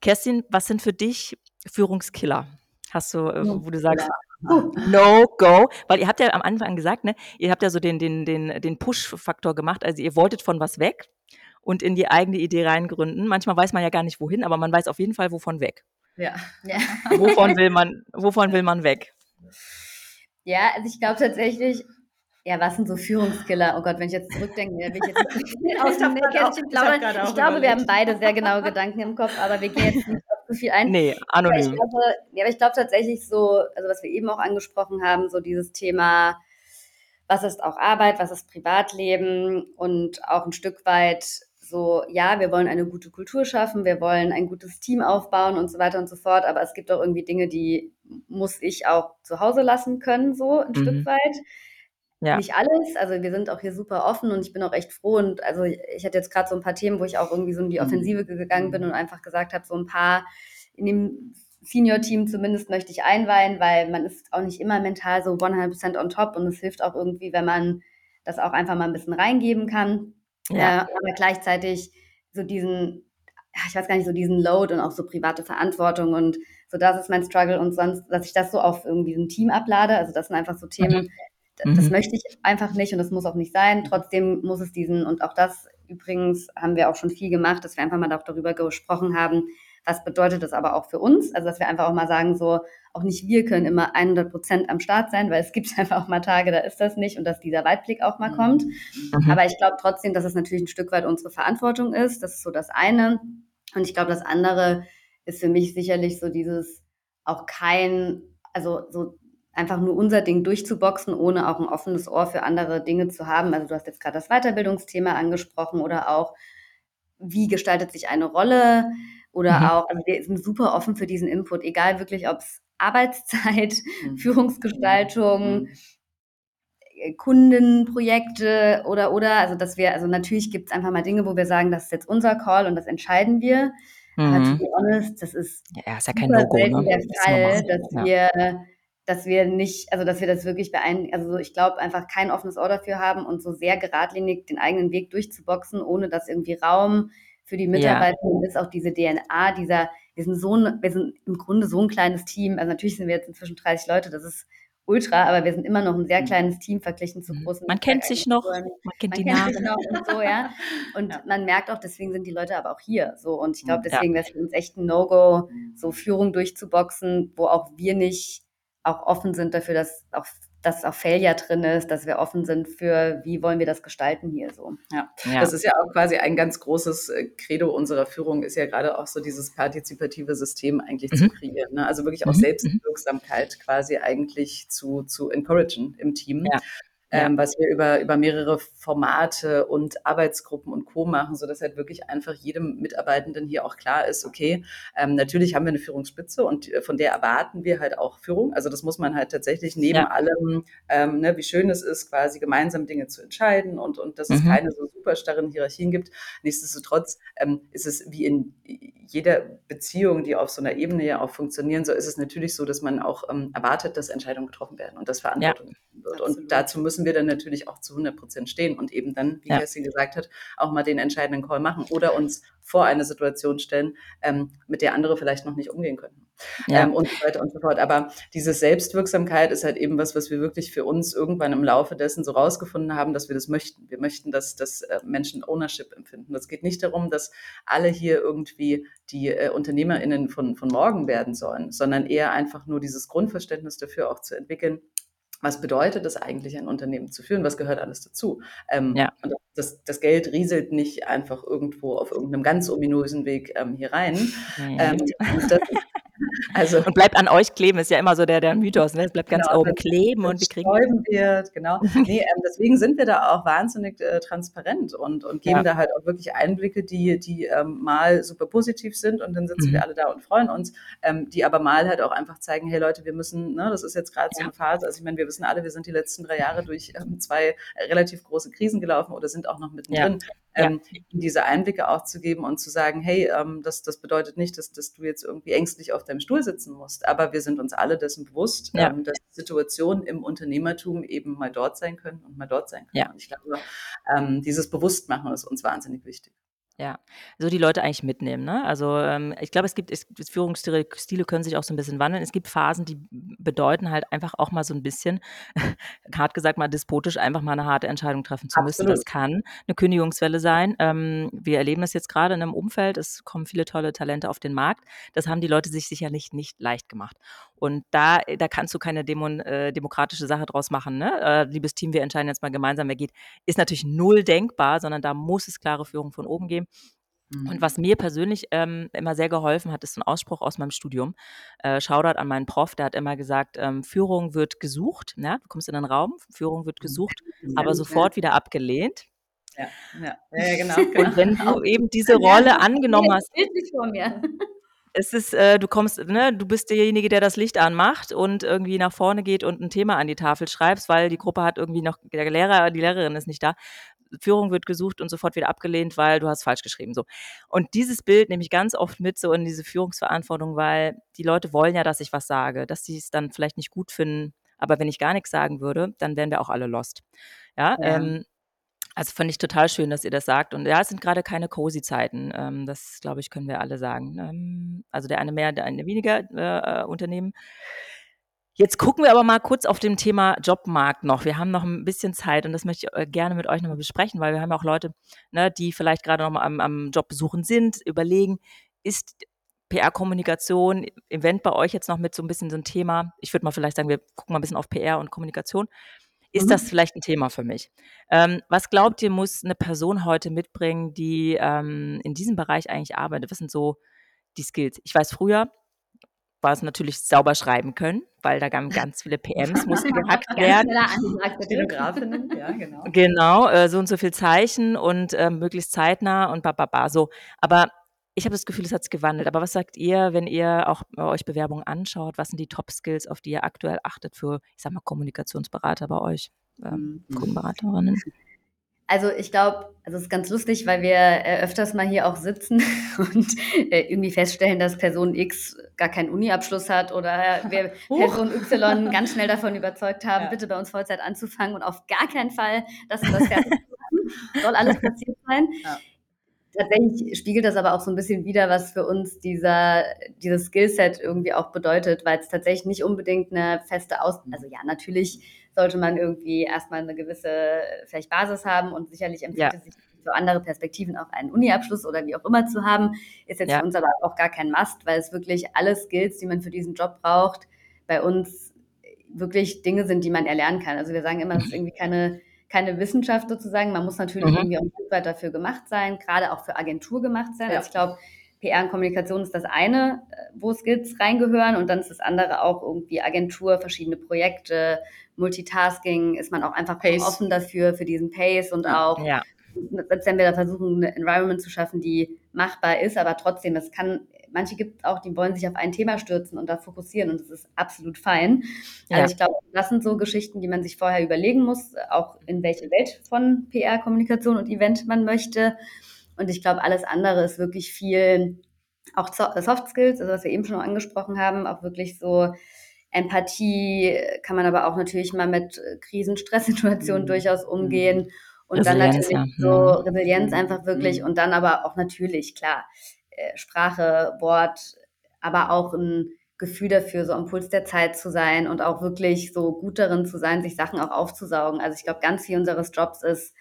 Kerstin, was sind für dich Führungskiller? Hast du, äh, wo du sagst, no go, weil ihr habt ja am Anfang gesagt, ne, ihr habt ja so den, den, den, den Push-Faktor gemacht, also ihr wolltet von was weg und in die eigene Idee reingründen. Manchmal weiß man ja gar nicht wohin, aber man weiß auf jeden Fall, wovon weg. Ja. ja. Wovon will man, wovon will man weg? Ja, also ich glaube tatsächlich, Ja, was sind so Führungskiller? Oh Gott, wenn ich jetzt zurückdenke, will ich jetzt nicht aus dem Nähkästchen plaudern. Ich, ich glaube, wir haben beide sehr genaue Gedanken im Kopf, aber wir gehen jetzt nicht auf zu viel ein. Nee, anonym. Aber ich glaube, ja, aber ich glaube tatsächlich so, also was wir eben auch angesprochen haben, so dieses Thema, was ist auch Arbeit, was ist Privatleben und auch ein Stück weit so, ja, wir wollen eine gute Kultur schaffen, wir wollen ein gutes Team aufbauen und so weiter und so fort, aber es gibt auch irgendwie Dinge, die muss ich auch zu Hause lassen können, so ein mhm. Stück weit. Ja. Nicht alles, also wir sind auch hier super offen und ich bin auch echt froh und also ich hatte jetzt gerade so ein paar Themen, wo ich auch irgendwie so in die mhm. Offensive gegangen bin und einfach gesagt habe, so ein paar in dem Senior-Team zumindest möchte ich einweihen, weil man ist auch nicht immer mental so 100% on top und es hilft auch irgendwie, wenn man das auch einfach mal ein bisschen reingeben kann. Ja. Äh, aber gleichzeitig so diesen, ich weiß gar nicht, so diesen Load und auch so private Verantwortung und so das ist mein Struggle und sonst, dass ich das so auf irgendwie ein Team ablade. Also das sind einfach so Themen, mhm das mhm. möchte ich einfach nicht und das muss auch nicht sein. Trotzdem muss es diesen, und auch das übrigens haben wir auch schon viel gemacht, dass wir einfach mal darüber gesprochen haben, was bedeutet das aber auch für uns? Also, dass wir einfach auch mal sagen, so, auch nicht wir können immer 100 Prozent am Start sein, weil es gibt einfach auch mal Tage, da ist das nicht und dass dieser Weitblick auch mal kommt. Mhm. Aber ich glaube trotzdem, dass es natürlich ein Stück weit unsere Verantwortung ist. Das ist so das eine. Und ich glaube, das andere ist für mich sicherlich so dieses auch kein, also so einfach nur unser Ding durchzuboxen, ohne auch ein offenes Ohr für andere Dinge zu haben. Also du hast jetzt gerade das Weiterbildungsthema angesprochen oder auch, wie gestaltet sich eine Rolle oder mhm. auch, also wir sind super offen für diesen Input, egal wirklich, ob es Arbeitszeit, mhm. Führungsgestaltung, mhm. Äh, Kundenprojekte oder oder, also dass wir, also natürlich gibt es einfach mal Dinge, wo wir sagen, das ist jetzt unser Call und das entscheiden wir. Mhm. Aber to mhm. be honest, das ist, ja, ist ja kein Logo, ne? der Fall, das dass ja. wir dass wir nicht, also dass wir das wirklich beein, also ich glaube einfach kein offenes Ohr dafür haben und so sehr geradlinig den eigenen Weg durchzuboxen, ohne dass irgendwie Raum für die Mitarbeiter ja. ist, auch diese DNA, dieser, wir sind so ein, wir sind im Grunde so ein kleines Team, also natürlich sind wir jetzt inzwischen 30 Leute, das ist ultra, aber wir sind immer noch ein sehr mhm. kleines Team verglichen zu mhm. großen. Man kennt sich noch, man kennt man die kennt Namen. noch und so, ja. Und ja. man merkt auch, deswegen sind die Leute aber auch hier. So und ich glaube, deswegen ja. wäre es für uns echt ein No-Go, so Führung durchzuboxen, wo auch wir nicht auch offen sind dafür, dass auch dass auch Failure drin ist, dass wir offen sind für, wie wollen wir das gestalten hier so. Ja. ja. das ist ja auch quasi ein ganz großes äh, Credo unserer Führung, ist ja gerade auch so dieses partizipative System eigentlich mhm. zu kreieren. Ne? Also wirklich auch mhm. Selbstwirksamkeit quasi eigentlich zu, zu encouragen im Team. Ja ähm, was wir über, über mehrere Formate und Arbeitsgruppen und Co. machen, so dass halt wirklich einfach jedem Mitarbeitenden hier auch klar ist, okay, ähm, natürlich haben wir eine Führungsspitze und äh, von der erwarten wir halt auch Führung. Also das muss man halt tatsächlich neben ja. allem, ähm, ne, wie schön es ist, quasi gemeinsam Dinge zu entscheiden und, und dass mhm. es keine so super starren Hierarchien gibt. Nichtsdestotrotz ähm, ist es wie in jeder Beziehung, die auf so einer Ebene ja auch funktionieren, so ist es natürlich so, dass man auch ähm, erwartet, dass Entscheidungen getroffen werden und dass Verantwortung ja. wird. Absolut. Und dazu müssen wir dann natürlich auch zu 100 Prozent stehen und eben dann, wie ja. Kerstin gesagt hat, auch mal den entscheidenden Call machen oder uns vor eine Situation stellen, ähm, mit der andere vielleicht noch nicht umgehen können. Ja. Ähm, und so weiter und so fort. Aber diese Selbstwirksamkeit ist halt eben was, was wir wirklich für uns irgendwann im Laufe dessen so rausgefunden haben, dass wir das möchten. Wir möchten, dass, dass äh, Menschen Ownership empfinden. Es geht nicht darum, dass alle hier irgendwie die äh, UnternehmerInnen von, von morgen werden sollen, sondern eher einfach nur dieses Grundverständnis dafür auch zu entwickeln, was bedeutet es eigentlich, ein Unternehmen zu führen? Was gehört alles dazu? Ähm, ja. Und das, das, Geld rieselt nicht einfach irgendwo auf irgendeinem ganz ominösen Weg ähm, hier rein. Mhm. Ähm, das, also, und bleibt an euch kleben, ist ja immer so der, der Mythos, ne? Es bleibt ganz genau, oben kleben und wir kriegen. Wird, genau. nee, ähm, deswegen sind wir da auch wahnsinnig äh, transparent und, und geben ja. da halt auch wirklich Einblicke, die, die ähm, mal super positiv sind und dann sitzen mhm. wir alle da und freuen uns, ähm, die aber mal halt auch einfach zeigen, hey Leute, wir müssen, ne, das ist jetzt gerade so eine Phase, also ich meine, wir wissen alle, wir sind die letzten drei Jahre durch ähm, zwei relativ große Krisen gelaufen oder sind auch noch mittendrin. Ja ähm, ja. diese Einblicke auch zu geben und zu sagen, hey, ähm, das, das bedeutet nicht, dass, dass du jetzt irgendwie ängstlich auf deinem Stuhl sitzen musst, aber wir sind uns alle dessen bewusst, ja. ähm, dass Situationen im Unternehmertum eben mal dort sein können und mal dort sein können. Ja. Und ich glaube, ähm, dieses Bewusstmachen ist uns wahnsinnig wichtig. Ja, so die Leute eigentlich mitnehmen. Ne? Also ähm, ich glaube, es gibt es, Führungsstile Stile können sich auch so ein bisschen wandeln. Es gibt Phasen, die bedeuten halt einfach auch mal so ein bisschen, hart gesagt mal despotisch, einfach mal eine harte Entscheidung treffen zu müssen. Das kann eine Kündigungswelle sein. Ähm, wir erleben das jetzt gerade in einem Umfeld, es kommen viele tolle Talente auf den Markt. Das haben die Leute sich sicherlich nicht leicht gemacht. Und da da kannst du keine Demon äh, demokratische Sache draus machen, ne? Äh, liebes Team, wir entscheiden jetzt mal gemeinsam, wer geht. Ist natürlich null denkbar, sondern da muss es klare Führung von oben geben. Und mhm. was mir persönlich ähm, immer sehr geholfen hat, ist so ein Ausspruch aus meinem Studium. Äh, Shoutout an meinen Prof, der hat immer gesagt, ähm, Führung wird gesucht, ne? du kommst in einen Raum, Führung wird mhm. gesucht, ja, aber sofort ja. wieder abgelehnt. Ja, ja, ja genau, genau. Und wenn du eben diese Rolle angenommen hast. Vor mir. Es ist, äh, du kommst, ne, du bist derjenige, der das Licht anmacht und irgendwie nach vorne geht und ein Thema an die Tafel schreibst, weil die Gruppe hat irgendwie noch, der Lehrer, die Lehrerin ist nicht da. Führung wird gesucht und sofort wieder abgelehnt, weil du hast falsch geschrieben. So. Und dieses Bild nehme ich ganz oft mit so in diese Führungsverantwortung, weil die Leute wollen ja, dass ich was sage, dass sie es dann vielleicht nicht gut finden. Aber wenn ich gar nichts sagen würde, dann wären wir auch alle lost. Ja, ja. Ähm, also fand ich total schön, dass ihr das sagt. Und ja, es sind gerade keine cozy Zeiten. Ähm, das, glaube ich, können wir alle sagen. Ähm, also der eine mehr, der eine weniger äh, äh Unternehmen. Jetzt gucken wir aber mal kurz auf dem Thema Jobmarkt noch. Wir haben noch ein bisschen Zeit und das möchte ich äh, gerne mit euch nochmal besprechen, weil wir haben auch Leute, ne, die vielleicht gerade noch mal am, am Job besuchen sind, überlegen, ist PR-Kommunikation, Event bei euch jetzt noch mit so ein bisschen so ein Thema? Ich würde mal vielleicht sagen, wir gucken mal ein bisschen auf PR und Kommunikation. Ist mhm. das vielleicht ein Thema für mich? Ähm, was glaubt ihr, muss eine Person heute mitbringen, die ähm, in diesem Bereich eigentlich arbeitet? Was sind so die Skills? Ich weiß früher, war es natürlich sauber schreiben können, weil da gaben ganz viele PMs, mussten gehackt werden. Ja, genau. Genau, äh, so und so viel Zeichen und äh, möglichst zeitnah und bababa, so. Aber ich habe das Gefühl, es hat sich gewandelt. Aber was sagt ihr, wenn ihr auch euch Bewerbungen anschaut? Was sind die Top-Skills, auf die ihr aktuell achtet für, ich sag mal, Kommunikationsberater bei euch, ähm, mhm. Kundenberaterinnen? Also ich glaube, also es ist ganz lustig, weil wir äh, öfters mal hier auch sitzen und äh, irgendwie feststellen, dass Person X gar keinen Uni-Abschluss hat oder wir Person Y ganz schnell davon überzeugt haben, ja. bitte bei uns Vollzeit anzufangen und auf gar keinen Fall, dass wir das fertig machen. Soll alles passiert sein. Ja. Tatsächlich spiegelt das aber auch so ein bisschen wider, was für uns dieser, dieses Skillset irgendwie auch bedeutet, weil es tatsächlich nicht unbedingt eine feste Aus... Also ja, natürlich sollte man irgendwie erstmal eine gewisse vielleicht Basis haben und sicherlich empfiehlt ja. es sich für andere Perspektiven auch einen Uni-Abschluss oder wie auch immer zu haben. Ist jetzt ja. für uns aber auch gar kein Must, weil es wirklich alle Skills, die man für diesen Job braucht, bei uns wirklich Dinge sind, die man erlernen kann. Also wir sagen immer, es ist irgendwie keine, keine Wissenschaft sozusagen. Man muss natürlich mhm. irgendwie auch ein Stück weit dafür gemacht sein, gerade auch für Agentur gemacht sein. Ja. Also ich glaube, PR und Kommunikation ist das eine, äh, wo Skills reingehören und dann ist das andere auch irgendwie Agentur, verschiedene Projekte, Multitasking, ist man auch einfach Pace. offen dafür, für diesen Pace und auch, ja. selbst wenn wir da versuchen, eine Environment zu schaffen, die machbar ist, aber trotzdem, das kann, manche gibt es auch, die wollen sich auf ein Thema stürzen und da fokussieren und das ist absolut fein. Ja. Also ich glaube, das sind so Geschichten, die man sich vorher überlegen muss, auch in welche Welt von PR, Kommunikation und Event man möchte. Und ich glaube, alles andere ist wirklich viel, auch Soft Skills, also was wir eben schon angesprochen haben, auch wirklich so Empathie kann man aber auch natürlich mal mit Krisen, Stresssituationen mhm. durchaus umgehen. Und dann natürlich ja. so mhm. Resilienz einfach wirklich. Mhm. Und dann aber auch natürlich, klar, äh, Sprache, Wort, aber auch ein Gefühl dafür, so am Puls der Zeit zu sein und auch wirklich so gut darin zu sein, sich Sachen auch aufzusaugen. Also ich glaube, ganz viel unseres Jobs ist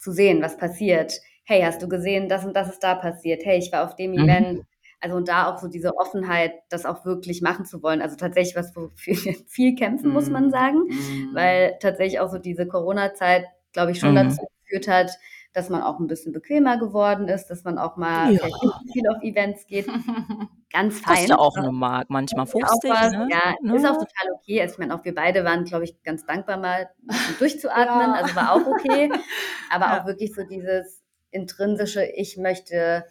zu sehen, was passiert hey, hast du gesehen, das und das ist da passiert, hey, ich war auf dem mhm. Event. Also und da auch so diese Offenheit, das auch wirklich machen zu wollen. Also tatsächlich was, wofür wir viel kämpfen, muss man mhm. sagen, mhm. weil tatsächlich auch so diese Corona-Zeit, glaube ich, schon mhm. dazu geführt hat, dass man auch ein bisschen bequemer geworden ist, dass man auch mal ja. viel auf Events geht. Ganz fein. Kostet auch eine Mark, manchmal 50. Was, ne? Ja, ne? ist auch total okay. Also ich meine, auch wir beide waren, glaube ich, ganz dankbar mal durchzuatmen. Ja. Also war auch okay. Aber ja. auch wirklich so dieses, intrinsische, ich möchte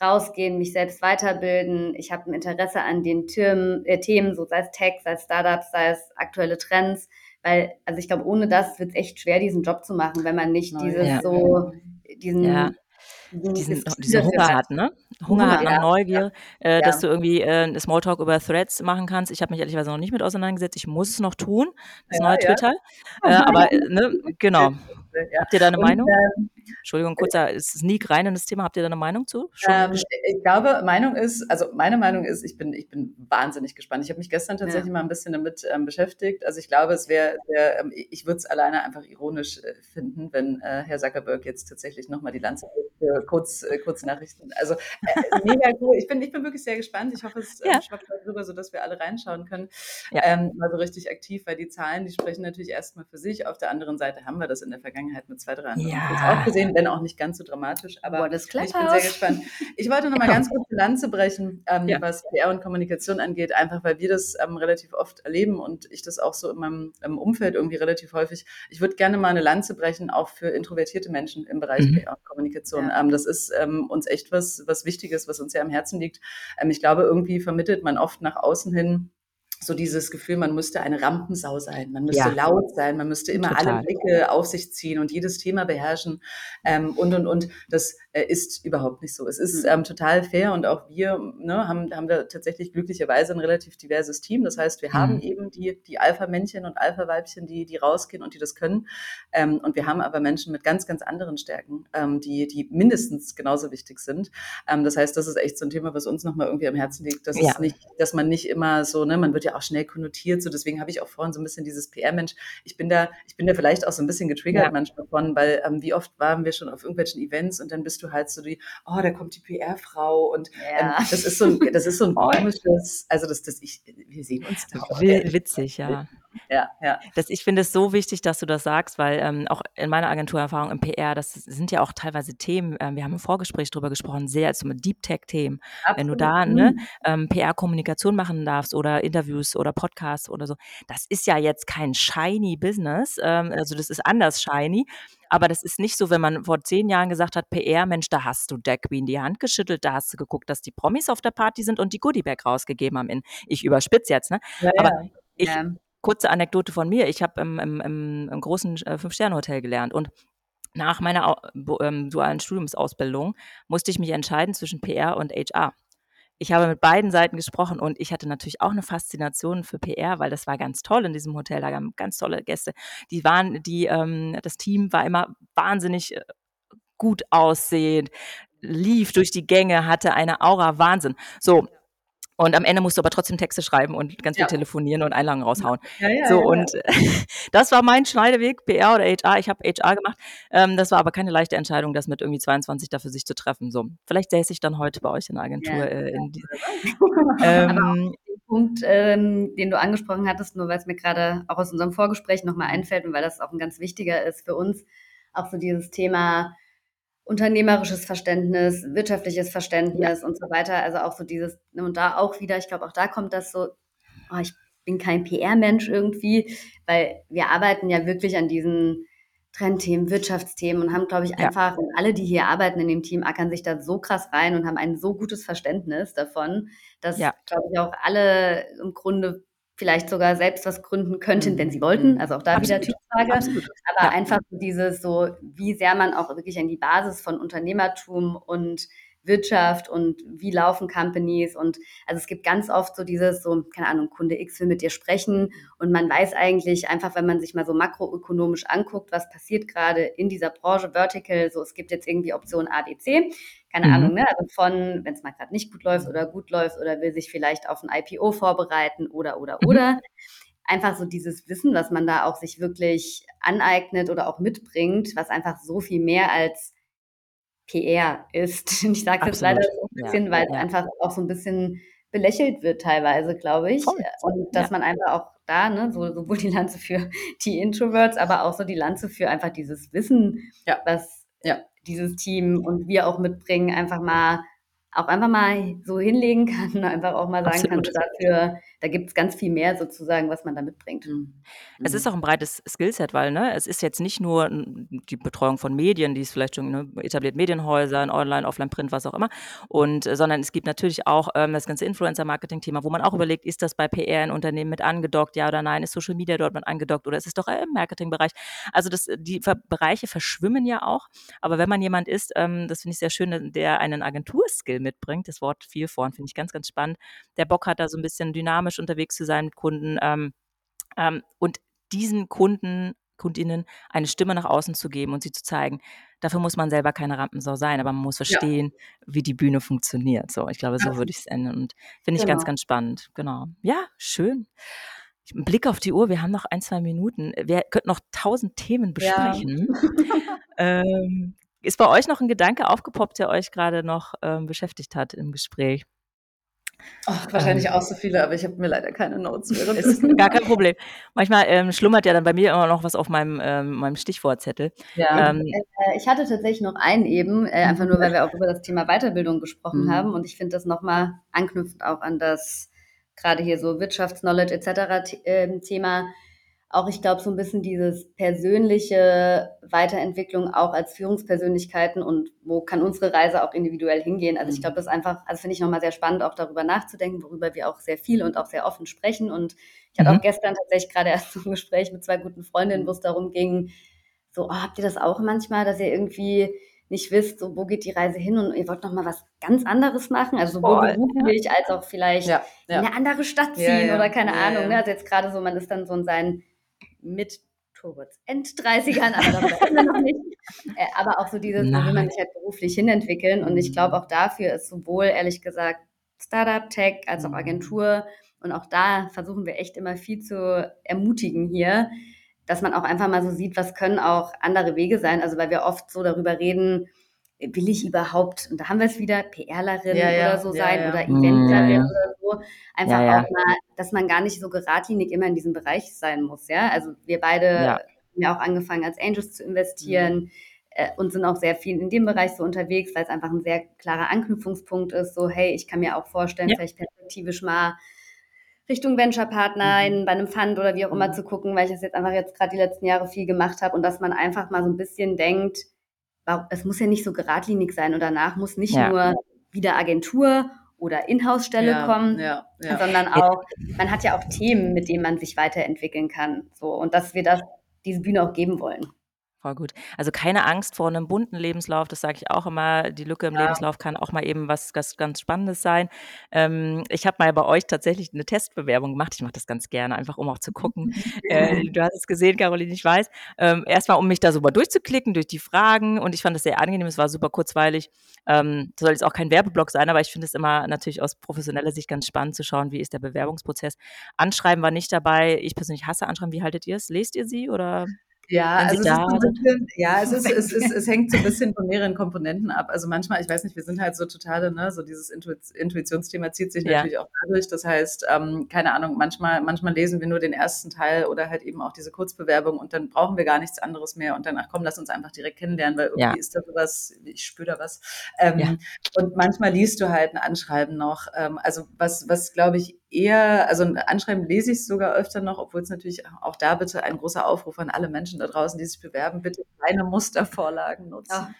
rausgehen, mich selbst weiterbilden. Ich habe ein Interesse an den Themen, äh, Themen, so sei es Tech, sei es Startups, sei es aktuelle Trends. Weil, also ich glaube, ohne das wird es echt schwer, diesen Job zu machen, wenn man nicht dieses ja. so, diesen ja diesen, diesen Hunger hat, ne? Hunger, Hunger hat nach ja. Neugier, äh, ja. dass du irgendwie äh, Smalltalk über Threads machen kannst. Ich habe mich ehrlicherweise noch nicht mit auseinandergesetzt. Ich muss es noch tun, das ja, neue Twitter. Äh, aber, äh, ne, genau. Ja. Habt ihr da eine und, Meinung? Ähm, Entschuldigung, kurzer Sneak rein in das Thema. Habt ihr da eine Meinung zu? Ähm, ich glaube, Meinung ist, also meine Meinung ist, ich bin, ich bin wahnsinnig gespannt. Ich habe mich gestern tatsächlich ja. mal ein bisschen damit ähm, beschäftigt. Also ich glaube, es wäre, wär, ähm, ich würde es alleine einfach ironisch äh, finden, wenn äh, Herr Zuckerberg jetzt tatsächlich nochmal die Lanze für kurz, äh, Kurznachrichten. Also äh, mega cool. Ich bin, ich bin wirklich sehr gespannt. Ich hoffe, es äh, ja. schwappt darüber, sodass wir alle reinschauen können. Ja. Ähm, mal so richtig aktiv, weil die Zahlen, die sprechen natürlich erstmal für sich. Auf der anderen Seite haben wir das in der Vergangenheit mit zwei, drei anderen ja. auch gesehen, wenn auch nicht ganz so dramatisch. Aber Boah, ich bin sehr gespannt. Ich wollte noch mal ganz kurz die Lanze brechen, ähm, ja. was PR und Kommunikation angeht, einfach weil wir das ähm, relativ oft erleben und ich das auch so in meinem Umfeld irgendwie relativ häufig. Ich würde gerne mal eine Lanze brechen, auch für introvertierte Menschen im Bereich mhm. PR und Kommunikation. Ja. Ähm, das ist ähm, uns echt was, was Wichtiges, was uns sehr am Herzen liegt. Ähm, ich glaube, irgendwie vermittelt man oft nach außen hin, so dieses Gefühl, man müsste eine Rampensau sein, man müsste ja. laut sein, man müsste immer Total. alle Blicke auf sich ziehen und jedes Thema beherrschen ähm, und und und. Das ist überhaupt nicht so. Es ist mhm. ähm, total fair und auch wir ne, haben, haben da tatsächlich glücklicherweise ein relativ diverses Team. Das heißt, wir mhm. haben eben die, die Alpha-Männchen und Alpha-Weibchen, die, die rausgehen und die das können. Ähm, und wir haben aber Menschen mit ganz, ganz anderen Stärken, ähm, die, die mindestens genauso wichtig sind. Ähm, das heißt, das ist echt so ein Thema, was uns nochmal irgendwie am Herzen liegt, dass, ja. es nicht, dass man nicht immer so, ne, man wird ja auch schnell konnotiert, so deswegen habe ich auch vorhin so ein bisschen dieses PR-Mensch. Ich bin da, ich bin da vielleicht auch so ein bisschen getriggert ja. manchmal von, weil ähm, wie oft waren wir schon auf irgendwelchen Events und dann bist du du halt so die, oh, da kommt die PR-Frau und ja. ähm, das ist so ein, das ist so ein komisches, also das, das ich, wir sehen uns da. Witzig, ja. Ja, ja. Das, ich finde es so wichtig, dass du das sagst, weil ähm, auch in meiner Agenturerfahrung im PR, das sind ja auch teilweise Themen, ähm, wir haben im Vorgespräch darüber gesprochen, sehr also mit Deep Tech-Themen. Wenn du da ne, mhm. ähm, PR-Kommunikation machen darfst oder Interviews oder Podcasts oder so, das ist ja jetzt kein shiny Business, ähm, also das ist anders shiny, aber das ist nicht so, wenn man vor zehn Jahren gesagt hat, PR, Mensch, da hast du der Queen die Hand geschüttelt, da hast du geguckt, dass die Promis auf der Party sind und die Goodiebag rausgegeben haben. In, ich überspitze jetzt, ne? Ja, aber ja. ich, ja. Kurze Anekdote von mir, ich habe im, im, im, im großen äh, Fünf-Sterne-Hotel gelernt und nach meiner ähm, dualen Studiumsausbildung musste ich mich entscheiden zwischen PR und HR ich habe mit beiden Seiten gesprochen und ich hatte natürlich auch eine Faszination für PR, weil das war ganz toll in diesem Hotel. Da kamen ganz tolle Gäste. Die waren, die, ähm, das Team war immer wahnsinnig äh, gut aussehend, lief durch die Gänge, hatte eine Aura Wahnsinn. So, und am Ende musst du aber trotzdem Texte schreiben und ganz viel ja. telefonieren und Einlagen raushauen. Ja, ja, so, und das war mein Schneideweg, PR oder HR. Ich habe HR gemacht. Ähm, das war aber keine leichte Entscheidung, das mit irgendwie 22 dafür sich zu treffen. So, vielleicht säße ich dann heute bei euch in der Agentur. Äh, in die, ähm, Punkt, ähm, den du angesprochen hattest, nur weil es mir gerade auch aus unserem Vorgespräch nochmal einfällt und weil das auch ein ganz wichtiger ist für uns, auch so dieses Thema unternehmerisches Verständnis, wirtschaftliches Verständnis ja. und so weiter. Also auch so dieses, und da auch wieder, ich glaube, auch da kommt das so, oh, ich bin kein PR-Mensch irgendwie, weil wir arbeiten ja wirklich an diesen Trendthemen, Wirtschaftsthemen und haben, glaube ich, einfach, ja. und alle, die hier arbeiten in dem Team, ackern sich da so krass rein und haben ein so gutes Verständnis davon, dass, ja. glaube ich, auch alle im Grunde vielleicht sogar selbst was gründen könnten, wenn sie wollten. Mhm. Also auch da Absolut. wieder Typfrage. Absolut. Aber ja. einfach dieses so, wie sehr man auch wirklich an die Basis von Unternehmertum und Wirtschaft und wie laufen Companies und also es gibt ganz oft so dieses so, keine Ahnung, Kunde X will mit dir sprechen und man weiß eigentlich einfach, wenn man sich mal so makroökonomisch anguckt, was passiert gerade in dieser Branche, Vertical, so es gibt jetzt irgendwie Option A, B, C, keine mhm. Ahnung, ne? Also von, wenn es mal gerade nicht gut läuft oder gut läuft oder will sich vielleicht auf ein IPO vorbereiten oder, oder, mhm. oder. Einfach so dieses Wissen, was man da auch sich wirklich aneignet oder auch mitbringt, was einfach so viel mehr als PR ist. Ich sage jetzt leider so ein bisschen, ja. weil es ja. einfach auch so ein bisschen belächelt wird teilweise, glaube ich. Voll. Und dass ja. man einfach auch da, ne, so, sowohl die Lanze für die Introverts, aber auch so die Lanze für einfach dieses Wissen, was dieses Team und wir auch mitbringen, einfach mal auch einfach mal so hinlegen kann, einfach auch mal sagen Absolut. kann, dafür, da gibt es ganz viel mehr sozusagen, was man da mitbringt. Mhm. Es ist mhm. auch ein breites Skillset, weil ne, es ist jetzt nicht nur die Betreuung von Medien, die es vielleicht schon ne, etabliert Medienhäusern, Online, Offline, Print, was auch immer, und äh, sondern es gibt natürlich auch ähm, das ganze Influencer-Marketing-Thema, wo man auch überlegt, ist das bei PR in Unternehmen mit angedockt, ja oder nein, ist Social Media dort mit angedockt oder ist es doch im Marketingbereich? Also das, die Ver Bereiche verschwimmen ja auch, aber wenn man jemand ist, ähm, das finde ich sehr schön, der einen Agenturskill mitbringt. Das Wort viel vorn finde ich ganz, ganz spannend. Der Bock hat da so ein bisschen dynamisch unterwegs zu sein mit Kunden ähm, ähm, und diesen Kunden Kundinnen eine Stimme nach außen zu geben und sie zu zeigen. Dafür muss man selber keine Rampensau sein, aber man muss verstehen, ja. wie die Bühne funktioniert. So, ich glaube, so würde ich es enden und finde ich genau. ganz, ganz spannend. Genau. Ja, schön. Ein Blick auf die Uhr, wir haben noch ein, zwei Minuten. Wir könnten noch tausend Themen besprechen. Ja. ähm, ist bei euch noch ein Gedanke aufgepoppt, der euch gerade noch ähm, beschäftigt hat im Gespräch? Ach, wahrscheinlich ähm, auch so viele, aber ich habe mir leider keine Notes mehr. Ist gar kein Problem. Manchmal ähm, schlummert ja dann bei mir immer noch was auf meinem, ähm, meinem Stichwortzettel. Ja. Ähm, äh, ich hatte tatsächlich noch einen eben, äh, einfach nur, weil wir auch über das Thema Weiterbildung gesprochen mhm. haben. Und ich finde das nochmal anknüpfend auch an das gerade hier so Wirtschaftsknowledge etc. Ähm, Thema auch, ich glaube, so ein bisschen dieses persönliche Weiterentwicklung auch als Führungspersönlichkeiten und wo kann unsere Reise auch individuell hingehen. Also ich mhm. glaube, das ist einfach, also finde ich nochmal sehr spannend, auch darüber nachzudenken, worüber wir auch sehr viel und auch sehr offen sprechen. Und ich hatte mhm. auch gestern tatsächlich gerade erst so ein Gespräch mit zwei guten Freundinnen, wo es darum ging, so, oh, habt ihr das auch manchmal, dass ihr irgendwie nicht wisst, so, wo geht die Reise hin und ihr wollt noch mal was ganz anderes machen, also sowohl beruflich ja. als auch vielleicht ja, ja. in eine andere Stadt ziehen oder keine Ahnung. Ne? Also jetzt gerade so, man ist dann so in seinen mit Torwitz End-30ern, aber darüber immer noch nicht. Äh, aber auch so dieses, Nein. wo will man sich halt beruflich hinentwickeln. Und ich glaube, auch dafür ist sowohl, ehrlich gesagt, Startup, Tech als auch mhm. Agentur. Und auch da versuchen wir echt immer viel zu ermutigen hier, dass man auch einfach mal so sieht, was können auch andere Wege sein. Also weil wir oft so darüber reden, will ich überhaupt, und da haben wir es wieder, PRlerin ja, ja, oder so ja, sein oder Eventlerin oder so. Einfach auch mal, dass man gar nicht so geradlinig immer in diesem Bereich sein muss, ja. Also wir beide haben ja auch angefangen, als Angels zu investieren mhm. äh, und sind auch sehr viel in dem Bereich so unterwegs, weil es einfach ein sehr klarer Anknüpfungspunkt ist, so, hey, ich kann mir auch vorstellen, vielleicht perspektivisch mal Richtung Venture-Partner mhm. bei einem Fund oder wie auch immer mhm. zu gucken, weil ich das jetzt einfach jetzt gerade die letzten Jahre viel gemacht habe und dass man einfach mal so ein bisschen denkt, es muss ja nicht so geradlinig sein und danach muss nicht ja. nur wieder Agentur oder Inhouse-Stelle ja, kommen, ja, sondern auch, man hat ja auch Themen, mit denen man sich weiterentwickeln kann. So, und dass wir das, diese Bühne auch geben wollen. Voll gut. Also keine Angst vor einem bunten Lebenslauf, das sage ich auch immer. Die Lücke im ja. Lebenslauf kann auch mal eben was, was ganz Spannendes sein. Ähm, ich habe mal bei euch tatsächlich eine Testbewerbung gemacht. Ich mache das ganz gerne, einfach um auch zu gucken. äh, du hast es gesehen, Caroline, ich weiß. Ähm, Erstmal, um mich da super durchzuklicken durch die Fragen und ich fand das sehr angenehm, es war super kurzweilig. Ähm, soll jetzt auch kein Werbeblock sein, aber ich finde es immer natürlich aus professioneller Sicht ganz spannend zu schauen, wie ist der Bewerbungsprozess. Anschreiben war nicht dabei. Ich persönlich hasse Anschreiben. Wie haltet ihr es? Lest ihr sie oder? Ja, also es, so bisschen, ja es, ist, es, ist, es hängt so ein bisschen von mehreren Komponenten ab. Also manchmal, ich weiß nicht, wir sind halt so totale, ne, so dieses Intuitionsthema zieht sich natürlich ja. auch dadurch. Das heißt, ähm, keine Ahnung, manchmal, manchmal lesen wir nur den ersten Teil oder halt eben auch diese Kurzbewerbung und dann brauchen wir gar nichts anderes mehr und danach komm, lass uns einfach direkt kennenlernen, weil irgendwie ja. ist da sowas, ich spüre da was. Ähm, ja. Und manchmal liest du halt ein Anschreiben noch. Ähm, also was, was glaube ich eher, also ein Anschreiben lese ich sogar öfter noch, obwohl es natürlich auch da bitte ein großer Aufruf an alle Menschen da draußen, die sich bewerben, bitte keine Mustervorlagen nutzen.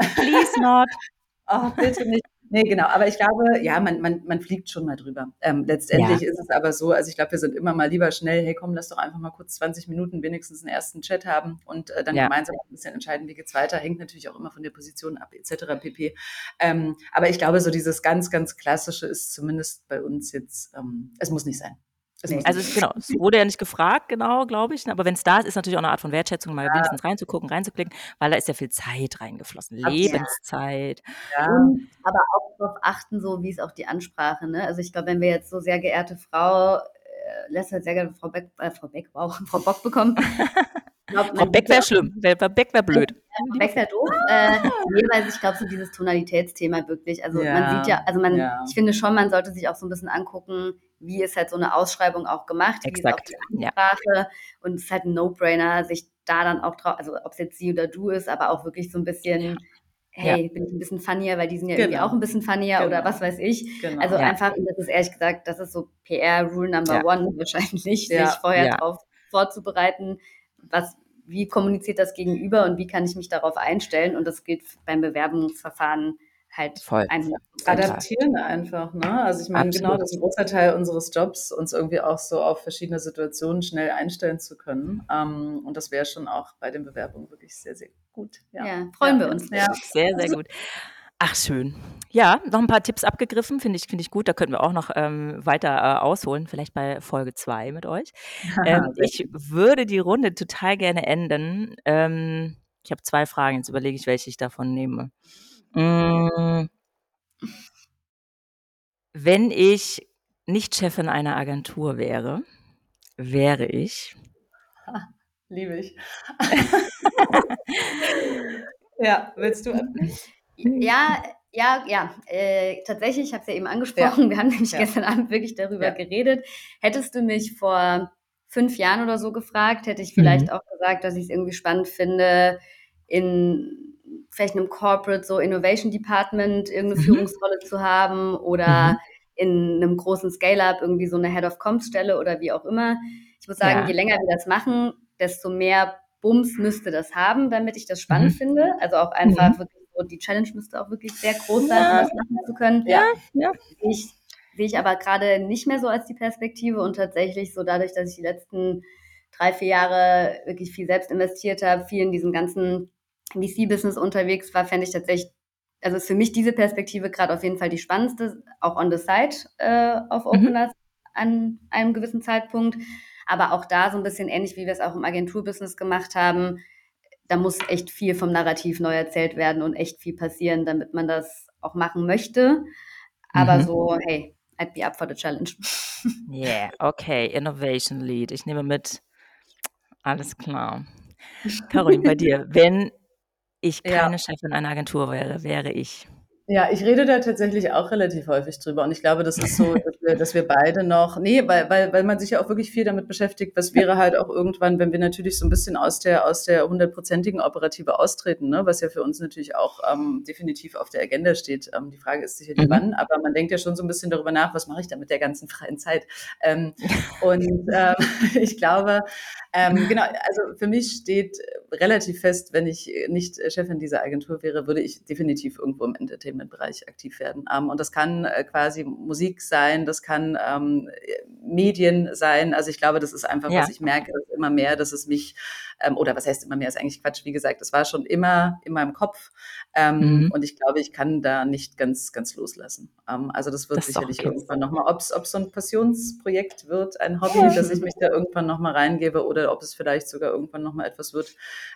Oh, please not. oh, bitte nicht. Nee, genau. Aber ich glaube, ja, man, man, man fliegt schon mal drüber. Ähm, letztendlich ja. ist es aber so, also ich glaube, wir sind immer mal lieber schnell, hey komm, lass doch einfach mal kurz 20 Minuten wenigstens einen ersten Chat haben und äh, dann ja. gemeinsam ein bisschen entscheiden, wie geht's weiter. Hängt natürlich auch immer von der Position ab, etc. pp. Ähm, aber ich glaube, so dieses ganz, ganz Klassische ist zumindest bei uns jetzt, ähm, es muss nicht sein. Nee. Also genau, es wurde ja nicht gefragt, genau, glaube ich. Ne? Aber wenn es da ist, ist natürlich auch eine Art von Wertschätzung, mal ja. wenigstens reinzugucken, reinzuklicken, weil da ist ja viel Zeit reingeflossen. Lebenszeit. Ja. Und, aber auch darauf achten, so wie es auch die Ansprache. Ne? Also ich glaube, wenn wir jetzt so sehr geehrte Frau, äh, lässt halt sehr gerne Frau Beck, äh, Frau Beck, wow, Frau Bock bekommen. glaub, Frau Beck wäre schlimm, Frau Beck wäre blöd. Frau Beck wäre doof. Äh, nee, weil ich glaube, so dieses Tonalitätsthema wirklich. Also ja. man sieht ja, also man, ja. ich finde schon, man sollte sich auch so ein bisschen angucken, wie ist halt so eine Ausschreibung auch gemacht, Exakt. wie ist auch die Ansprache. Ja. Und es ist halt ein No-Brainer, sich da dann auch drauf, also ob es jetzt sie oder du ist, aber auch wirklich so ein bisschen hey, ja. bin ich ein bisschen funnier, weil die sind ja genau. irgendwie auch ein bisschen funnier genau. oder was weiß ich. Genau. Also ja. einfach, das ist ehrlich gesagt, das ist so PR-Rule Number ja. One wahrscheinlich, sich vorher darauf vorzubereiten, was, wie kommuniziert das Gegenüber und wie kann ich mich darauf einstellen. Und das gilt beim Bewerbungsverfahren halt Voll. adaptieren einfach. Ne? Also ich meine, genau, das ist ein großer Teil unseres Jobs, uns irgendwie auch so auf verschiedene Situationen schnell einstellen zu können. Ähm, und das wäre schon auch bei den Bewerbungen wirklich sehr, sehr gut. Ja, ja freuen wir uns. Ja. Sehr, sehr gut. Ach, schön. Ja, noch ein paar Tipps abgegriffen, finde ich finde ich gut. Da könnten wir auch noch, ähm, weiter, äh, ausholen, vielleicht bei Folge 2 mit euch. Ähm, ich würde die Runde total gerne enden. Ähm, ich habe zwei Fragen, jetzt überlege ich, welche ich davon nehme. Hm. Wenn ich nicht Chefin einer Agentur wäre, wäre ich Liebe ich. Ja, willst du? Ja, ja, ja, äh, tatsächlich, ich habe es ja eben angesprochen, wir haben nämlich Ja. gestern Abend wirklich darüber Ja. geredet. Hättest du mich vor 5 Jahren oder so gefragt, hätte ich vielleicht Mhm. auch gesagt, dass ich's irgendwie spannend finde, in vielleicht 'nem Corporate, so Innovation Department irgend 'ne Mhm. Führungsrolle zu haben oder Mhm. in 'nem großen Scale-up irgendwie so 'ne Head of Comms Stelle oder wie auch immer. Ich muss sagen, Ja. je länger wir das machen, desto mehr Bums müsste das haben, damit ich das spannend Mhm. finde. Also auch einfach Mhm. wirklich so die Challenge müsste auch wirklich sehr groß sein, um Ja. das machen zu können. Ja. Ja. Ich sehe ich aber grade nicht mehr so als die Perspektive und tatsächlich so dadurch, dass ich die letzten 3, 4 Jahre wirklich viel selbst investiert habe, viel in diesem ganzen VC-Business unterwegs war, fände ich tatsächlich also ist für mich diese Perspektive grad auf jeden Fall die spannendste, auch on the side, äh, auf Mhm. Openers an einem gewissen Zeitpunkt. Aber auch da so 'n bisschen ähnlich, wie wir's auch im Agenturbusiness gemacht haben, da muss echt viel vom Narrativ neu erzählt werden und echt viel passieren, damit man das auch machen möchte. Aber Mhm. so, hey, I'd be up for the challenge. Yeah, okay, Innovation Lead. Ich nehme mit. Alles klar. Caroline, bei dir, wenn ich Ja. keine Chefin einer Agentur wäre, wäre ich Ja, ich rede da tatsächlich auch relativ häufig drüber und ich glaube, das ist so, dass wir dass wir beide noch ne, weil weil weil man sich ja auch wirklich viel damit beschäftigt, was wäre halt auch irgendwann, wenn wir natürlich so 'n bisschen aus der aus der hundertprozentigen Operative austreten, ne, was ja für uns natürlich auch, ähm, definitiv auf der Agenda steht. Ähm, die Frage ist sicherlich Mhm. wann, aber man denkt ja schon so 'n bisschen darüber nach: „Was mache ich da mit der ganzen freien Zeit?“ Ähm, und, ähm, ich glaube, ähm, genau, also für mich steht relativ fest, wenn ich nicht Chefin dieser Agentur wäre, würde ich definitiv irgendwo im Entertainment-Bereich aktiv werden. Ähm, und das kann, äh, quasi Musik sein, das kann, ähm, Medien sein. Also, ich glaube, das ist einfach, Ja. was ich merke, immer mehr, dass es mich ähm, oder was heißt immer mehr, ist eigentlich Quatsch. Wie gesagt, es war schon immer in meinem Kopf, ähm, Mhm. und ich glaube, ich kann da nicht ganz ganz loslassen. Ähm, also, das wird Das ist sicherlich okay. irgendwann noch mal ob's ob's so 'n Passionsprojekt wird, ein Hobby, dass ich mich da irgendwann noch mal reingebe oder ob es vielleicht sogar irgendwann noch mal etwas wird,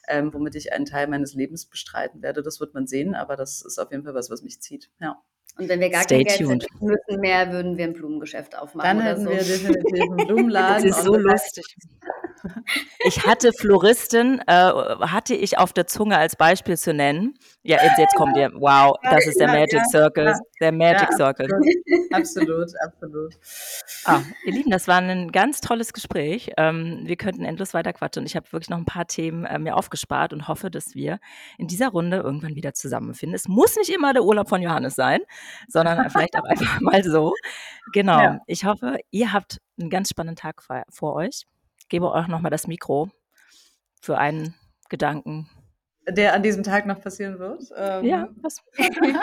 ähm, womit ich einen Teil meines Lebens bestreiten werde. Das wird man sehen, aber das ist auf jeden Fall was, was mich zieht, ja. Und wenn wir gar Stay kein Geld tuned. verdienen müssen mehr, würden wir 'n Blumengeschäft aufmachen Dann oder hätten so. wir definitiv 'n Das Blumenladen ist und so das lustig. Ich hatte Floristin, äh, hatte ich auf der Zunge als Beispiel zu nennen. Ja, jetzt jetzt kommt ihr. Wow, das ist der Magic Circle, der Magic Circle. absolut, absolut. Ah, ihr Lieben, das war 'nen ganz tolles Gespräch. Ähm, wir könnten endlos weiter quatschen. Ich habe wirklich noch 'n paar Themen, äh, mir aufgespart und hoffe, dass wir in dieser Runde irgendwann wieder zusammenfinden. Es muss nicht immer der Urlaub von Johannes sein, sondern vielleicht auch einfach mal so. Genau. Ja. Ich hoffe, ihr habt 'n ganz spannenden Tag vor euch. Gebe euch noch mal das Mikro für einen Gedanken. Der an diesem Tag noch passieren wird? Ähm Ja, was gucken,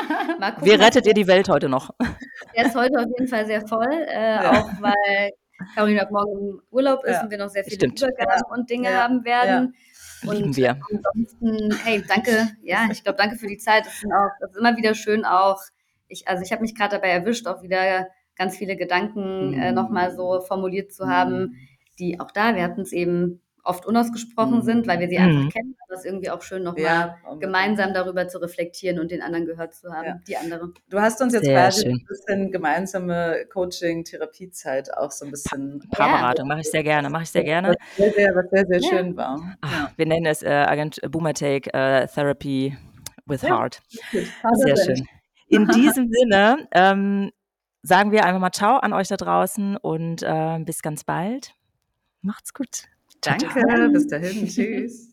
Wie was rettet ihr die Welt heute noch? Der ist heute auf jeden Fall sehr voll, äh, Ja. auch weil Caroline ab morgen im Urlaub ist Ja. und wir noch sehr viele Stimmt. Übergaben und Dinge Ja. haben werden. Lieben Und wir. ansonsten, hey, danke. Ja, ich glaube, danke für die Zeit. Das ist immer wieder schön auch ich also, ich habe mich grad dabei erwischt, auch wieder ganz viele Gedanken, äh, noch mal so formuliert zu haben, die auch da wir hatten's eben oft unausgesprochen sind, weil wir sie einfach Mhm. kennen, aber es ist irgendwie auch schön, noch Ja, gemeinsam darüber zu reflektieren und den anderen gehört zu haben, Ja. die andere. Du hast uns jetzt Sehr quasi schön. 'n bisschen gemeinsame Coaching-Therapiezeit auch so 'n bisschen Paarberatung mache ich sehr gerne, mache ich sehr gerne. Was sehr, sehr was sehr, sehr Ja. schön war. Ja. wir nennen es, äh, Agent Boomertake, äh, Therapy with Ja. Heart. Sehr schön. In diesem Sinne, ähm, sagen wir einfach mal Ciao an euch da draußen und, äh, bis ganz bald. Macht's gut. Ciao, ciao. Danke, bis dahin. Tschüss.